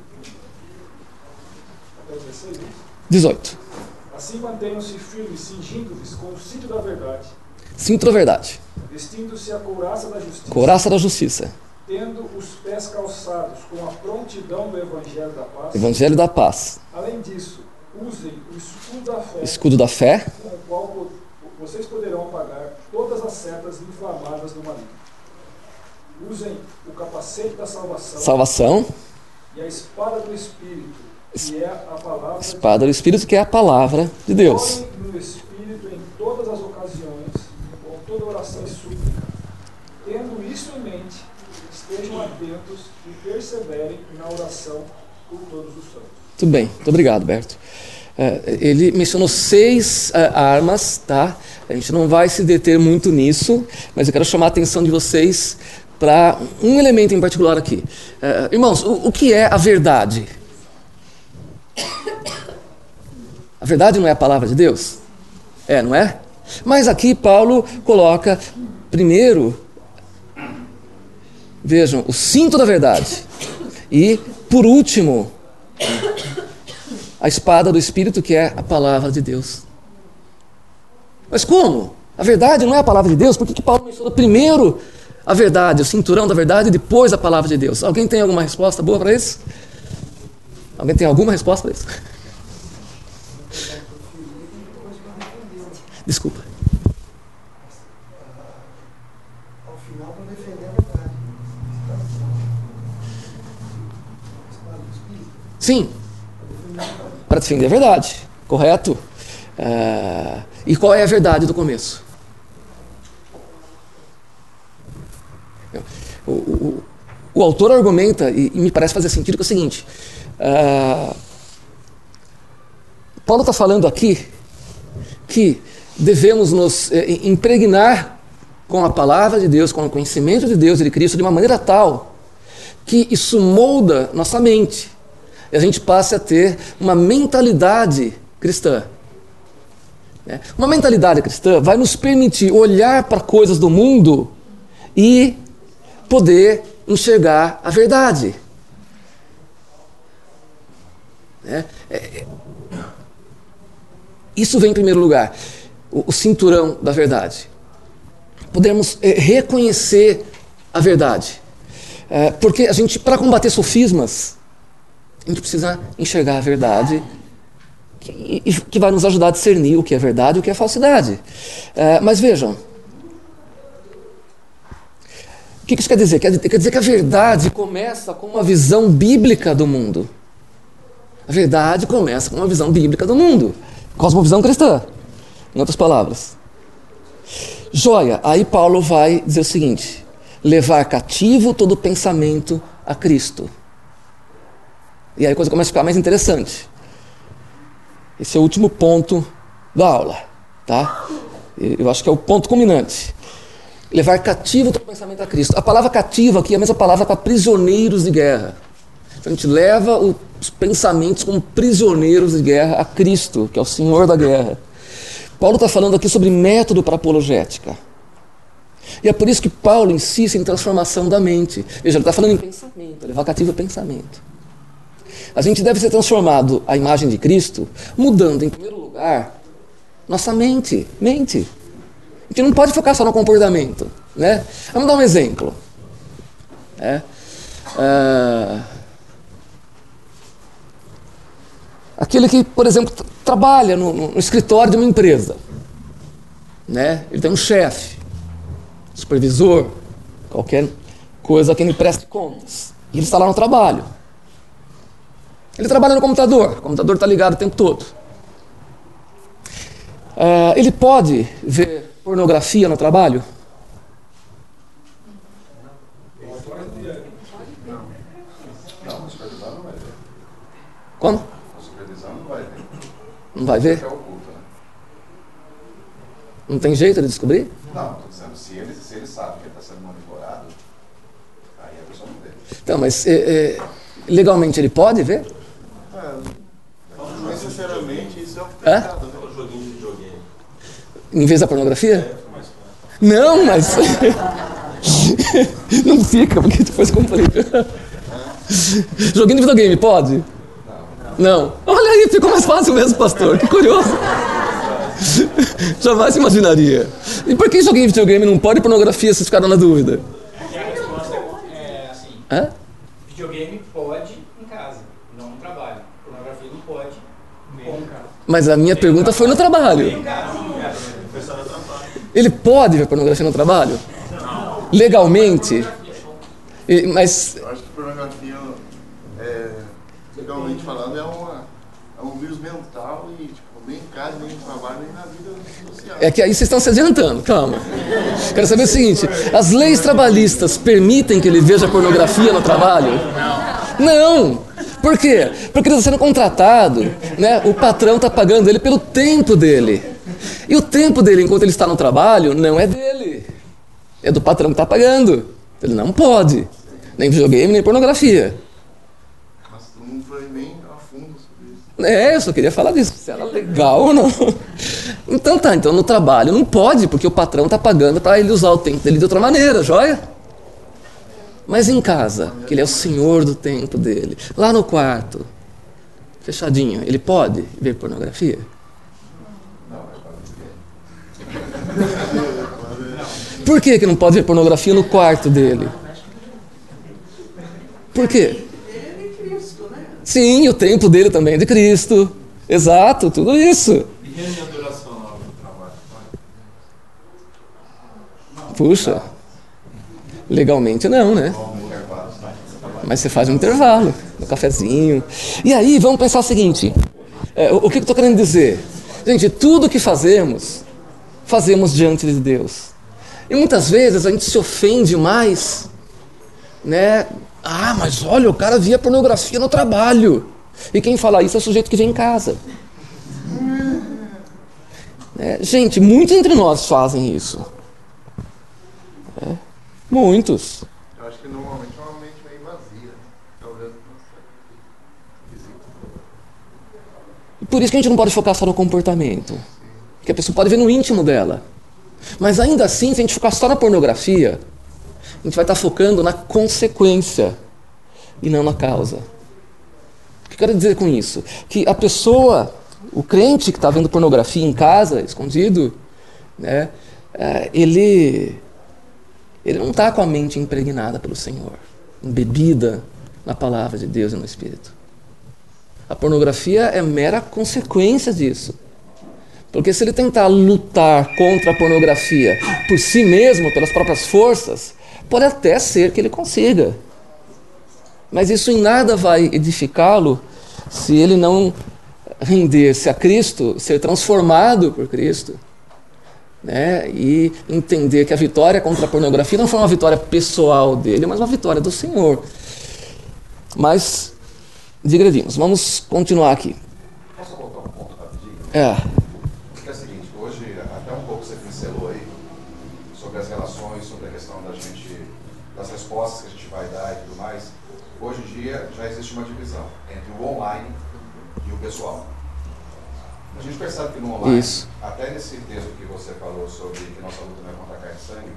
Até 16, 18. Assim mantenham-se firmes, cingindo-lhes com o cinto da verdade. Cinto da verdade. Vestindo-se a couraça da justiça. Couraça da justiça. Tendo os pés calçados com a prontidão do Evangelho da paz. Evangelho da paz. Além disso, usem o escudo da fé. Escudo da fé. Com o qual vocês poderão apagar todas as setas inflamadas do maligno. Usem o capacete da salvação. Salvação. E a espada do Espírito é espada do Espírito, que é a palavra de Deus. no Espírito em todas as ocasiões, com toda oração e súplica. Tendo isso em mente, estejam atentos e perseverem na oração por todos os santos. Tudo bem, muito obrigado, Berto. É, ele mencionou seis é, armas, tá? A gente não vai se deter muito nisso, mas eu quero chamar a atenção de vocês para um elemento em particular aqui. Irmãos, o que é a verdade? A verdade não é a palavra de Deus? É, não é? Mas aqui Paulo coloca primeiro, vejam, o cinto da verdade. E, por último, a espada do Espírito, que é a palavra de Deus. Mas como? A verdade não é a palavra de Deus? Por que, que Paulo menciona primeiro a verdade, o cinturão da verdade, e depois a palavra de Deus? Alguém tem alguma resposta boa para isso? Alguém tem alguma resposta para isso? Desculpa. Sim. Para defender a verdade. Correto? Uh, e qual é a verdade do começo? O, o, o autor argumenta, e, e, me parece fazer sentido, que é o seguinte: uh, Paulo está falando aqui que devemos nos eh, impregnar com a palavra de Deus, com o conhecimento de Deus e de Cristo de uma maneira tal que isso molda nossa mente e a gente passe a ter uma mentalidade cristã. É, uma mentalidade cristã vai nos permitir olhar para coisas do mundo e poder enxergar a verdade. É, é, isso vem em primeiro lugar, o, o cinturão da verdade. Podemos é, reconhecer a verdade. É, porque a gente, para combater sofismas, a gente precisa enxergar a verdade que, que vai nos ajudar a discernir o que é verdade e o que é falsidade. É, mas vejam, o que isso quer dizer? Quer dizer que a verdade começa com uma visão bíblica do mundo. A verdade começa com uma visão bíblica do mundo, cosmovisão cristã, em outras palavras. Joia, aí Paulo vai dizer o seguinte: levar cativo todo pensamento a Cristo. E aí a coisa começa a ficar mais interessante. Esse é o último ponto da aula, tá? Eu acho que é o ponto culminante. Levar cativo o teu pensamento a Cristo. A palavra cativo aqui é a mesma palavra para prisioneiros de guerra. Então a gente leva os pensamentos como prisioneiros de guerra a Cristo, que é o Senhor da guerra. Paulo está falando aqui sobre método para apologética. E é por isso que Paulo insiste em transformação da mente. Veja, ele está falando em pensamento, levar cativo o pensamento. A gente deve ser transformado à imagem de Cristo, mudando, em primeiro lugar, nossa mente. Mente. A gente não pode focar só no comportamento. Né? Vamos dar um exemplo. É. Uh, aquele que, por exemplo, trabalha no, no, escritório de uma empresa. Né? Ele tem um chefe, supervisor, qualquer coisa a quem ele preste contas. E ele está lá no trabalho. Ele trabalha no computador, o computador está ligado o tempo todo. Uh, ele pode ver pornografia no trabalho? Como? Não vai ver. Não tem jeito de descobrir? Não, estou dizendo, se ele, se ele sabe que ele está sendo monitorado, aí a pessoa não vê. Então, mas é, é, legalmente ele pode ver? Não necessariamente isso é o que tem Hã? Um joguinho de videogame. Em vez da pornografia? É, não, mas. não fica, porque depois complica. Joguinho de videogame, pode? Não. Olha aí, ficou mais fácil mesmo, pastor. Que curioso. Jamais imaginaria. E por que joguinho de videogame não pode pornografia, vocês ficaram na dúvida? É a resposta é assim. Hã? Videogame pode Mas a minha pergunta foi no trabalho. Ele pode ver pornografia no trabalho? Legalmente? Mas. Eu acho que pornografia, é, legalmente falando, é, uma, é um vírus mental e tipo, nem em casa, nem no trabalho, nem na vida social. É que aí vocês estão se adiantando, calma. Quero saber o seguinte: as leis trabalhistas permitem que ele veja pornografia no trabalho? Não! Por quê? Porque ele está sendo contratado, né? o patrão está pagando ele pelo tempo dele. E o tempo dele, enquanto ele está no trabalho, não é dele. É do patrão que está pagando. Ele não pode. Nem videogame, nem pornografia. Mas não foi nem a fundo sobre isso. É, eu só queria falar disso, se era legal ou não. Então tá, então no trabalho não pode, porque o patrão está pagando para ele usar o tempo dele de outra maneira, joia? Mas em casa, que ele é o senhor do tempo dele, lá no quarto, fechadinho, ele pode ver pornografia? Por que, que não pode ver pornografia no quarto dele? Por quê? Sim, o tempo dele também é de Cristo. Exato, tudo isso. Puxa. Legalmente não, né? Mas você faz um intervalo, um cafezinho. E aí, vamos pensar o seguinte: é, o que eu estou querendo dizer? Gente, tudo que fazemos, fazemos diante de Deus. E muitas vezes a gente se ofende mais, né? Ah, mas olha, o cara via pornografia no trabalho. E quem fala isso é o sujeito que vem em casa. É, gente, muitos entre nós fazem isso. É, muitos. Eu acho que normalmente é uma mente meio vazia. Talvez não por isso que a gente não pode focar só no comportamento. Que a pessoa pode ver no íntimo dela. Mas ainda assim, se a gente focar só na pornografia, a gente vai estar focando na consequência e não na causa. O que eu quero dizer com isso? Que a pessoa, o crente que está vendo pornografia em casa, escondido, né, é, ele, ele não está com a mente impregnada pelo Senhor, embebida na palavra de Deus e no Espírito. A pornografia é mera consequência disso. Porque se ele tentar lutar contra a pornografia por si mesmo, pelas próprias forças, pode até ser que ele consiga. Mas isso em nada vai edificá-lo se ele não render-se a Cristo, ser transformado por Cristo. Né? E entender que a vitória contra a pornografia não foi uma vitória pessoal dele, mas uma vitória do Senhor. Mas, digredimos, vamos continuar aqui. Posso um ponto rapidinho? É. Porque é o seguinte, hoje, até um pouco você pincelou aí sobre as relações, sobre a questão da gente, das respostas que a gente vai dar e tudo mais. Hoje em dia já existe uma divisão entre o online e o pessoal. A gente percebe que no online, Isso. até nesse texto que você falou sobre que nossa luta não é contra a carne e sangue,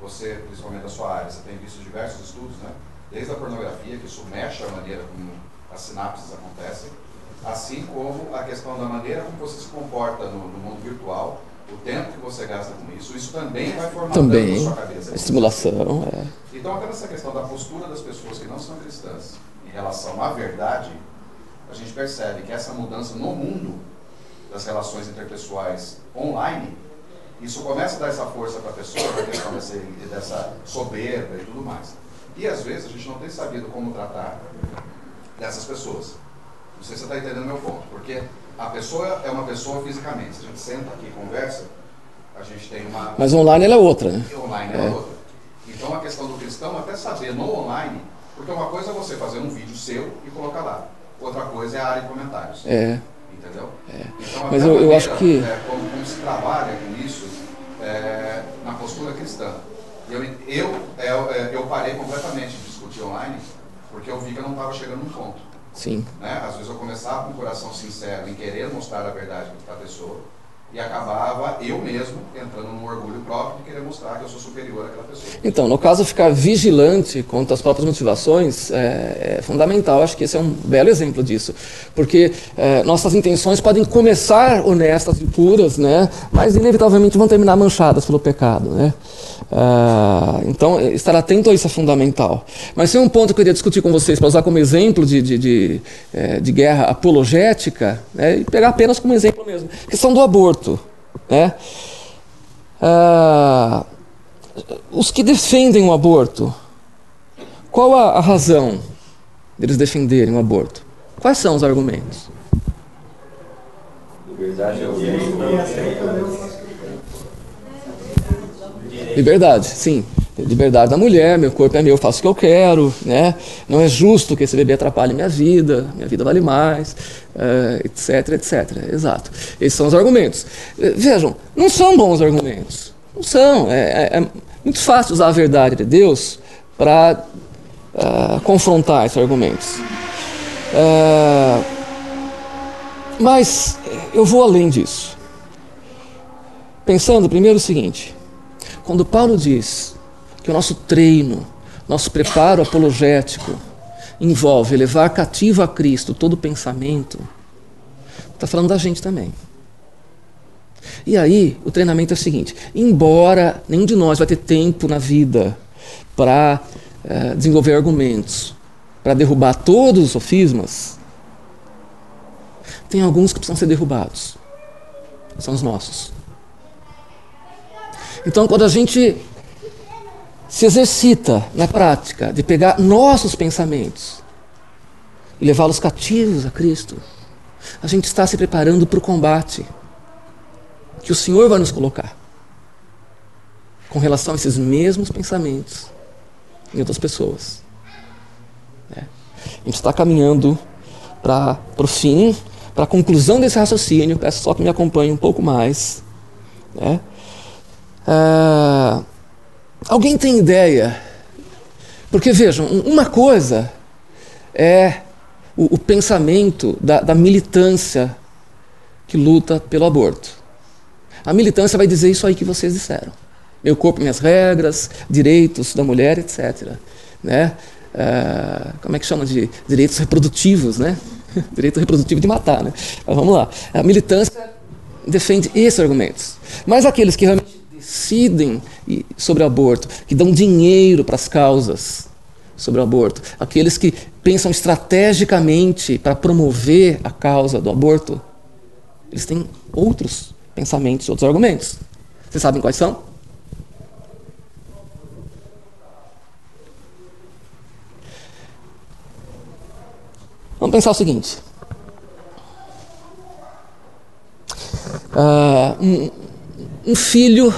você, principalmente da sua área, você tem visto diversos estudos, né? Desde a pornografia, que isso mexe a maneira como as sinapses acontecem, assim como a questão da maneira como você se comporta no, no mundo virtual, o tempo que você gasta com isso, isso também vai formar Também. na sua cabeça. A estimulação, é. Então, até nessa questão da postura das pessoas que não são cristãs em relação à verdade, a gente percebe que essa mudança no mundo das relações interpessoais online, isso começa a dar essa força para a pessoa, para a questão dessa, dessa soberba e tudo mais. E às vezes a gente não tem sabido como tratar dessas pessoas. Não sei se você está entendendo meu ponto, porque a pessoa é uma pessoa fisicamente. Se a gente senta aqui e conversa, a gente tem uma. Mas online ela é outra, né? E online é, outra. Então a questão do cristão até saber no online, porque uma coisa é você fazer um vídeo seu e colocar lá. Outra coisa é a área de comentários. É. Entendeu? É. Então, Mas eu- a eu maneira, acho que- é, como, como se trabalha com isso é, na postura cristã. Eu, eu, eu, é, eu parei completamente de discutir online, porque eu vi que eu não estava chegando num ponto. Sim. Né? Às vezes eu começava com um coração sincero em querer mostrar a verdade para a pessoa e acabava eu mesmo entrando num orgulho próprio de querer mostrar que eu sou superior àquela pessoa. Então, no caso, ficar vigilante contra as próprias motivações é, é fundamental. Acho que esse é um belo exemplo disso. Porque é, nossas intenções podem começar honestas e puras, né? mas inevitavelmente vão terminar manchadas pelo pecado. Né? Ah, então, estar atento a isso é fundamental. Mas tem um ponto que eu queria discutir com vocês, para usar como exemplo de, de, de, é, de guerra apologética, né? e pegar apenas como exemplo mesmo, questão do aborto. Né? Ah, os que defendem o aborto, qual a, a razão deles defenderem o aborto? Quais são os argumentos? Liberdade é o Liberdade, sim. Liberdade da mulher, meu corpo é meu, eu faço o que eu quero, né? Não é justo que esse bebê atrapalhe minha vida, minha vida vale mais, eh, etc, etc. Exato. Esses são os argumentos. Vejam, não são bons argumentos. Não são. É, é- é muito fácil usar a verdade de Deus para confrontar esses argumentos. Eh, mas eu vou além disso. Pensando primeiro o seguinte: quando Paulo diz que o nosso treino, nosso preparo apologético envolve levar cativo a Cristo todo pensamento, está falando da gente também. E aí, o treinamento é o seguinte: embora nenhum de nós vai ter tempo na vida para eh, desenvolver argumentos, para derrubar todos os sofismas, tem alguns que precisam ser derrubados. São os nossos. Então, quando a gente se exercita na prática de pegar nossos pensamentos e levá-los cativos a Cristo, a gente está se preparando para o combate que o Senhor vai nos colocar com relação a esses mesmos pensamentos em outras pessoas. né? A gente está caminhando para o fim, para a conclusão desse raciocínio. Peço só que me acompanhe um pouco mais. Né? Ah, alguém tem ideia? Porque vejam, uma coisa é o, o pensamento da, da militância que luta pelo aborto. A militância vai dizer isso aí que vocês disseram. Meu corpo, minhas regras, direitos da mulher, etc. Né? Uh, como é que chama de direitos reprodutivos, né? Direito reprodutivo de matar, né? Mas vamos lá. A militância defende esses argumentos. Mas aqueles que realmente decidem sobre aborto, que dão dinheiro para as causas sobre o aborto, aqueles que pensam estrategicamente para promover a causa do aborto, eles têm outros pensamentos, outros argumentos. Vocês sabem quais são? Vamos pensar o seguinte. Uh, um, um, filho,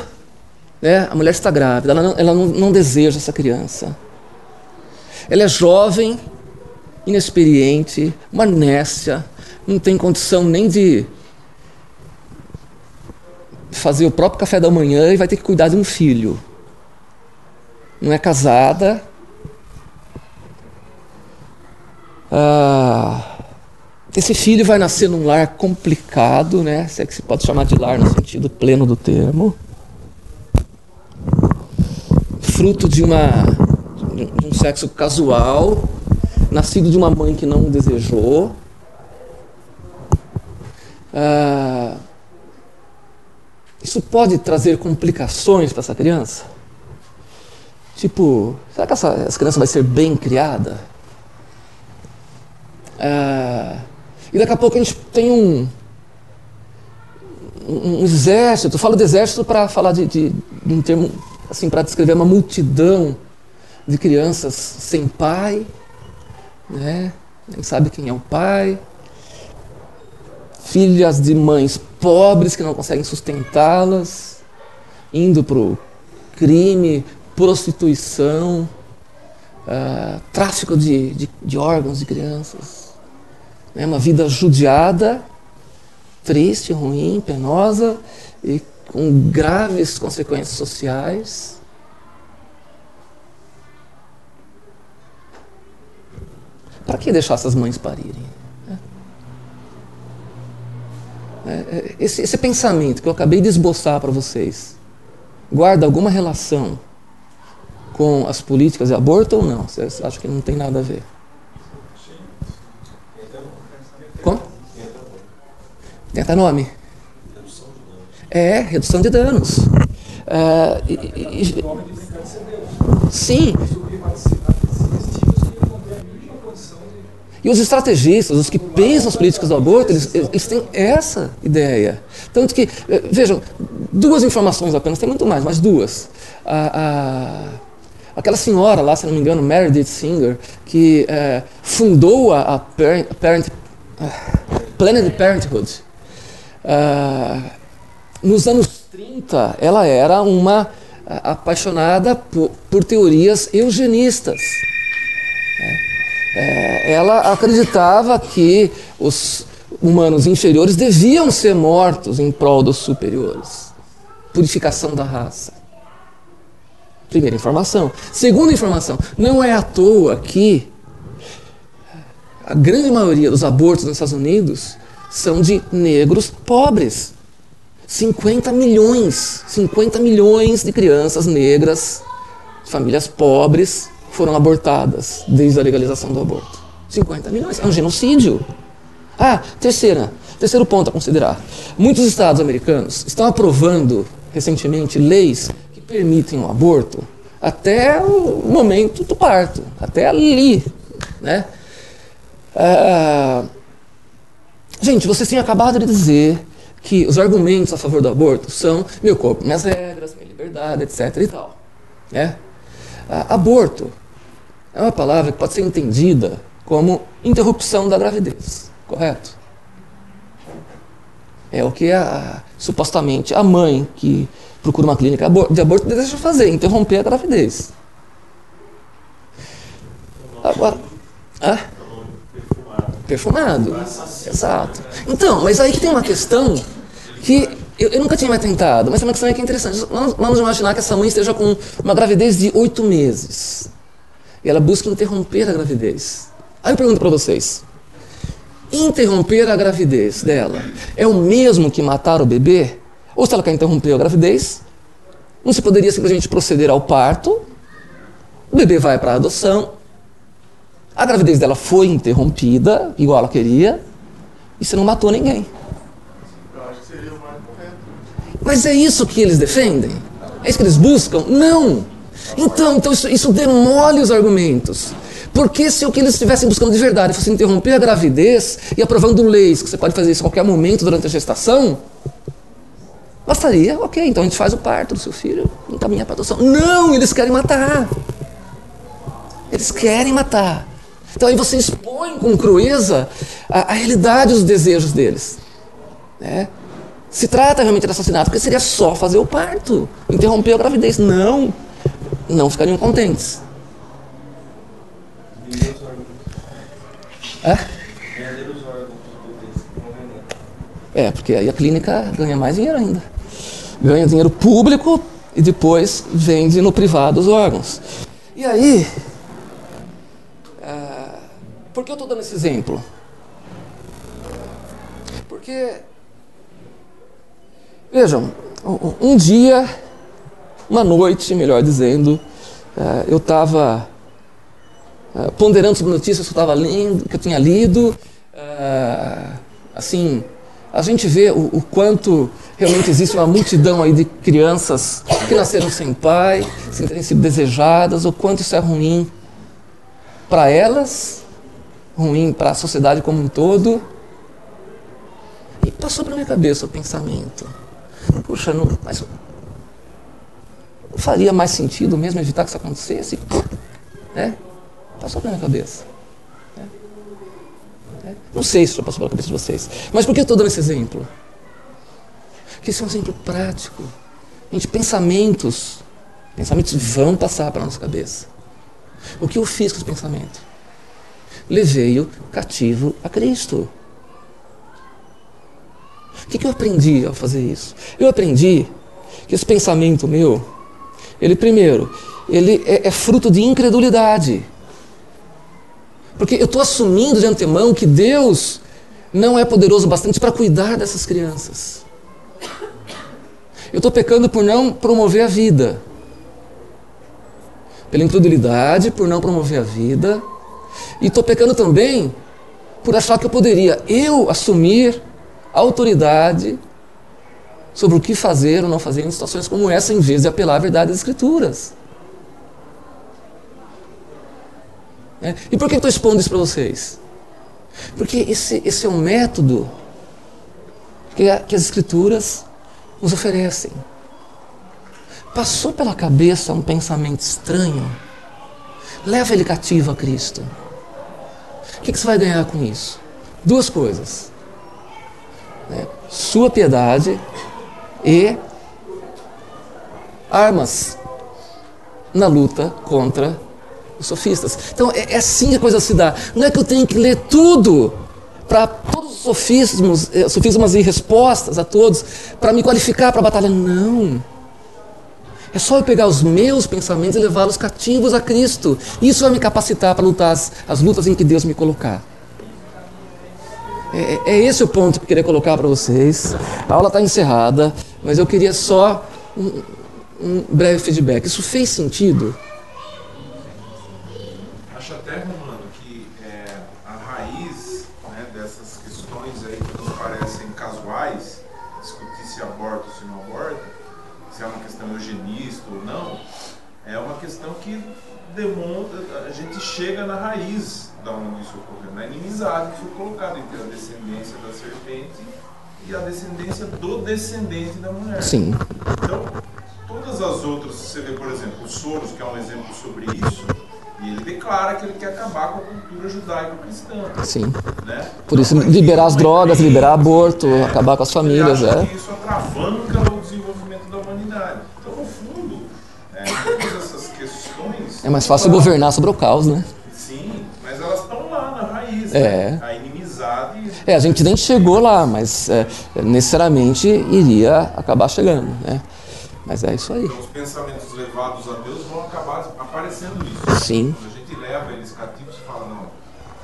né, a mulher está grávida, ela, não, ela não, não deseja essa criança. Ela é jovem, inexperiente, uma nécia, não tem condição nem de fazer o próprio café da manhã e vai ter que cuidar de um filho. Não é casada. Ah, esse filho vai nascer num lar complicado, né? Se é que se pode chamar de lar no sentido pleno do termo. Fruto de uma de um sexo casual, nascido de uma mãe que não o desejou. Ah, isso pode trazer complicações para essa criança? Tipo, será que essa, essa criança vai ser bem criada? Ah, e daqui a pouco a gente tem um, um, exército. Eu falo de exército para falar de, de, de um termo, assim, para descrever uma multidão de crianças sem pai, né? nem sabe quem é o pai, filhas de mães pobres que não conseguem sustentá-las, indo para o crime, prostituição, uh, tráfico de, de, de, órgãos de crianças. É uma vida judiada, triste, ruim, penosa e com graves consequências sociais. Para que deixar essas mães parirem? É, é, esse, esse pensamento que eu acabei de esboçar para vocês guarda alguma relação com as políticas de aborto ou não? Vocês acham que não tem nada a ver? Como? Tenta nome. É, redução de danos. É, e, e, sim. E os estrategistas, os que pensam as políticas do aborto, eles, eles têm essa ideia. Tanto que, eh, vejam, duas informações apenas, tem muito mais, mas duas. A, a, aquela senhora lá, se não me engano, Meredith Singer, que é, fundou a, a Parent, uh, Planned Parenthood, uh, nos anos 30, ela era uma apaixonada por, por teorias eugenistas. É, ela acreditava que os humanos inferiores deviam ser mortos em prol dos superiores. Purificação da raça. Primeira informação. Segunda informação: não é à toa que a grande maioria dos abortos nos Estados Unidos são de negros pobres. 50 milhões, 50 milhões de crianças negras, famílias pobres, foram abortadas desde a legalização do aborto? 50 milhões. É um genocídio. Ah, terceira, terceiro ponto a considerar. Muitos estados americanos estão aprovando recentemente leis que permitem o aborto até o momento do parto, até ali, né? Ah, gente, vocês têm acabado de dizer que os argumentos a favor do aborto são meu corpo, minhas regras, minha liberdade, etc. e tal, né? Aborto é uma palavra que pode ser entendida como interrupção da gravidez, correto? É o que a, supostamente a mãe que procura uma clínica de aborto deseja fazer, interromper a gravidez. Agora, ah, perfumado. Exato. Então, mas aí que tem uma questão que Eu, eu nunca tinha me atentado, mas é uma questão que é interessante. Vamos, vamos imaginar que essa mãe esteja com uma gravidez de oito meses. E ela busca interromper a gravidez. Aí eu pergunto para vocês: interromper a gravidez dela é o mesmo que matar o bebê? Ou se ela quer interromper a gravidez, não se poderia simplesmente proceder ao parto, o bebê vai para a adoção, a gravidez dela foi interrompida, igual ela queria, e você não matou ninguém. Eu acho que seria o mais correto. Mas é isso que eles defendem? É isso que eles buscam? Não! Então, então isso, isso demole os argumentos. Porque se o que eles estivessem buscando de verdade fosse interromper a gravidez e aprovando leis, que você pode fazer isso a qualquer momento durante a gestação, bastaria, ok, então a gente faz o parto do seu filho, encaminha para adoção. Não, eles querem matar. Eles querem matar. Então aí você expõe com crueza a, a realidade dos desejos deles. Né? Se trata realmente de assassinato, porque seria só fazer o parto, interromper a gravidez. Não, não ficariam contentes. É? É, porque aí a clínica ganha mais dinheiro ainda. Ganha dinheiro público e depois vende no privado os órgãos. E aí, por que eu estou dando esse exemplo? Porque, vejam, um- dia, uma noite, melhor dizendo, ah, eu estava ah, ponderando sobre notícias que eu estava lendo, que eu tinha lido, ah, assim, a gente vê o, o quanto realmente existe uma multidão aí de crianças que nasceram sem pai, sem terem sido desejadas, o quanto isso é ruim para elas, ruim para a sociedade como um todo. E passou pela minha cabeça o pensamento: puxa, não, mas não faria mais sentido mesmo evitar que isso acontecesse? Né? Passou pela minha cabeça. né? né? Não sei se já passou pela cabeça de vocês. Mas por que eu estou dando esse exemplo? Porque esse é um exemplo prático. Gente, pensamentos, pensamentos vão passar pela nossa cabeça. O que eu fiz com os pensamentos? Levei-o cativo a Cristo. O que, que eu aprendi ao fazer isso? Eu aprendi que esse pensamento meu, ele primeiro, ele é, é fruto de incredulidade. Porque eu estou assumindo de antemão que Deus não é poderoso bastante para cuidar dessas crianças. Eu estou pecando por não promover a vida. Pela incredulidade, por não promover a vida. E estou pecando também por achar que eu poderia eu assumir autoridade sobre o que fazer ou não fazer em situações como essa, em vez de apelar à verdade das Escrituras. É. E por que estou expondo isso para vocês? Porque esse, esse é um método que, a- que as Escrituras nos oferecem. Passou pela cabeça um pensamento estranho? Leva ele cativo a Cristo. O que, que você vai ganhar com isso? Duas coisas: né? sua piedade e armas na luta contra os sofistas. Então é, é assim que a coisa se dá. Não é que eu tenho que ler tudo para todos os sofismos, eh, sofismas e respostas a todos para me qualificar para a batalha. Não. É só eu pegar os meus pensamentos e levá-los cativos a Cristo. Isso vai me capacitar para lutar as, as lutas em que Deus me colocar. É, é esse o ponto que eu queria colocar para vocês. A aula está encerrada, mas eu queria só um, um breve feedback. Isso fez sentido? Chega na raiz da onde isso ocorreu, na inimizade que foi colocada entre a descendência da serpente e a descendência do descendente da mulher. Sim. Então, todas as outras, você vê, por exemplo, o Soros, que é um exemplo sobre isso, e ele declara que ele quer acabar com a cultura judaico-cristã. Sim. Né? Por isso, Então, liberar as drogas, liberar aborto, é, acabar com as famílias, é. que isso atravanca o desenvolvimento da humanidade. Então, no fundo, é, todas essas É mais fácil governar sobre o caos, né? Sim, mas elas estão lá na raiz. É. né? A inimizade. É, a gente nem chegou lá, mas é, necessariamente iria acabar chegando, né? Mas é isso aí. Então, os pensamentos levados a Deus vão acabar aparecendo isso. Sim. Quando a gente leva eles cativos e fala, não,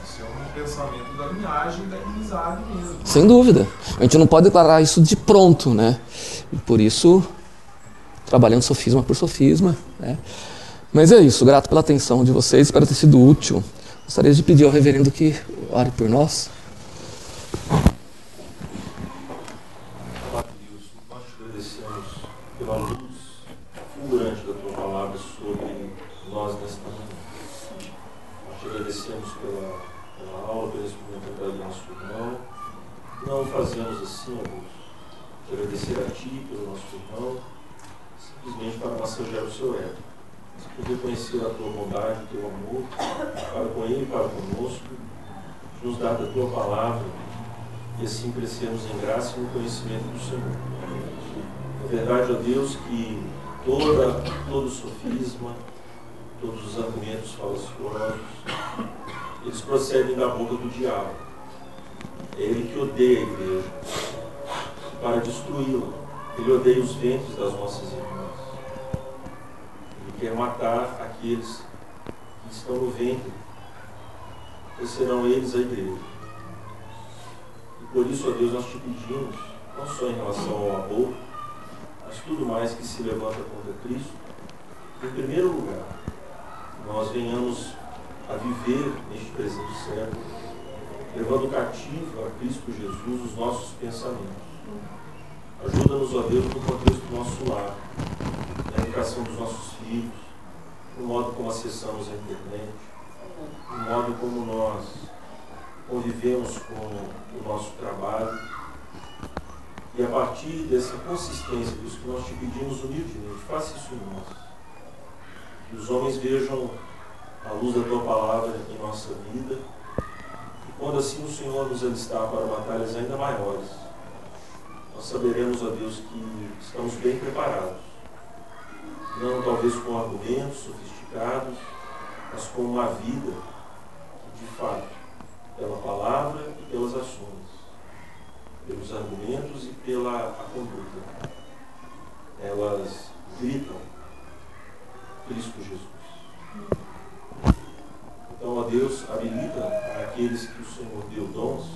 isso é um pensamento da linhagem, da inimizade mesmo. Sem dúvida. A gente não pode declarar isso de pronto, né? E por isso, trabalhando sofisma por sofisma, né? Mas é isso, grato pela atenção de vocês, espero ter sido útil. Gostaria de pedir ao reverendo que ore por nós. Amado Deus, nós te agradecemos pela luz fulgurante da tua palavra sobre nós nesta manhã. Nós te agradecemos pela, pela aula, pelo instrumento do nosso irmão. Não o fazemos assim, ó Deus. Te agradecer a Ti pelo nosso irmão, simplesmente para massagear o seu ego. Por reconhecer a tua bondade, o teu amor, para com ele e para conosco, de nos dar da tua palavra e assim crescermos em graça e no conhecimento do Senhor. É verdade, ó Deus, que toda, todo sofisma, todos os argumentos falaciosos, eles procedem da boca do diabo. É ele que odeia a igreja para destruí-la. Ele odeia os ventos das nossas irmãs. Ele quer matar aqueles que estão no ventre, pois serão eles a igreja. E por isso, ó Deus, nós te pedimos, não só em relação ao aborto, mas tudo mais que se levanta contra Cristo, em primeiro lugar, nós venhamos a viver neste presente século, levando cativo a Cristo Jesus os nossos pensamentos. Ajuda-nos, ó Deus, no contexto do nosso lar, na educação dos nossos filhos, no modo como acessamos a internet, no modo como nós convivemos com o nosso trabalho. E a partir dessa consistência disso que nós te pedimos humildemente, faça isso em nós. Que os homens vejam a luz da tua palavra em nossa vida. E quando assim o Senhor nos alistar para batalhas ainda maiores, nós saberemos, ó Deus, que estamos bem preparados. Não talvez com argumentos sofisticados, mas com uma vida que de fato pela palavra e pelas ações, pelos argumentos e pela a conduta. Elas gritam Cristo Jesus. Então, ó Deus, habilita aqueles que o Senhor deu dons,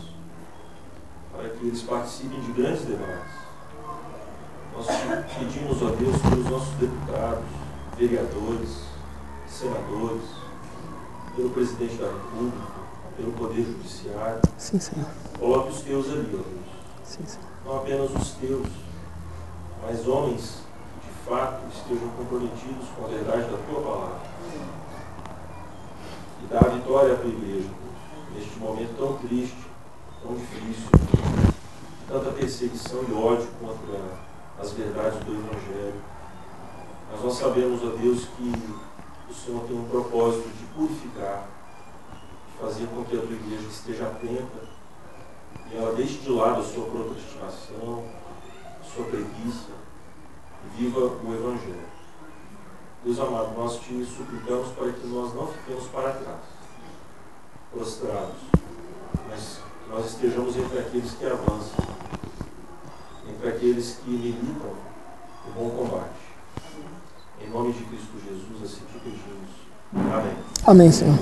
para que eles participem de grandes debates. Nós pedimos, ó Deus, pelos nossos deputados, vereadores, senadores, pelo presidente da República, pelo Poder Judiciário. Sim, Senhor. Coloque os teus ali, ó Deus. Sim, Senhor. Não apenas os teus, mas homens que de fato estejam comprometidos com a verdade da tua palavra. E dá a vitória à tua igreja, Deus, neste momento tão triste, tão difícil, tanta perseguição e ódio contra as verdades do Evangelho. Mas nós sabemos, ó Deus, que o Senhor tem um propósito de purificar, fazer com que a tua igreja esteja atenta e ela deixe de lado a sua procrastinação, a sua preguiça e viva o Evangelho. Deus amado, nós te suplicamos para que nós não fiquemos para trás, prostrados, mas que nós estejamos entre aqueles que avançam, entre aqueles que militam o bom combate. Em nome de Cristo Jesus, assim te pedimos. Amém. Amém, Senhor.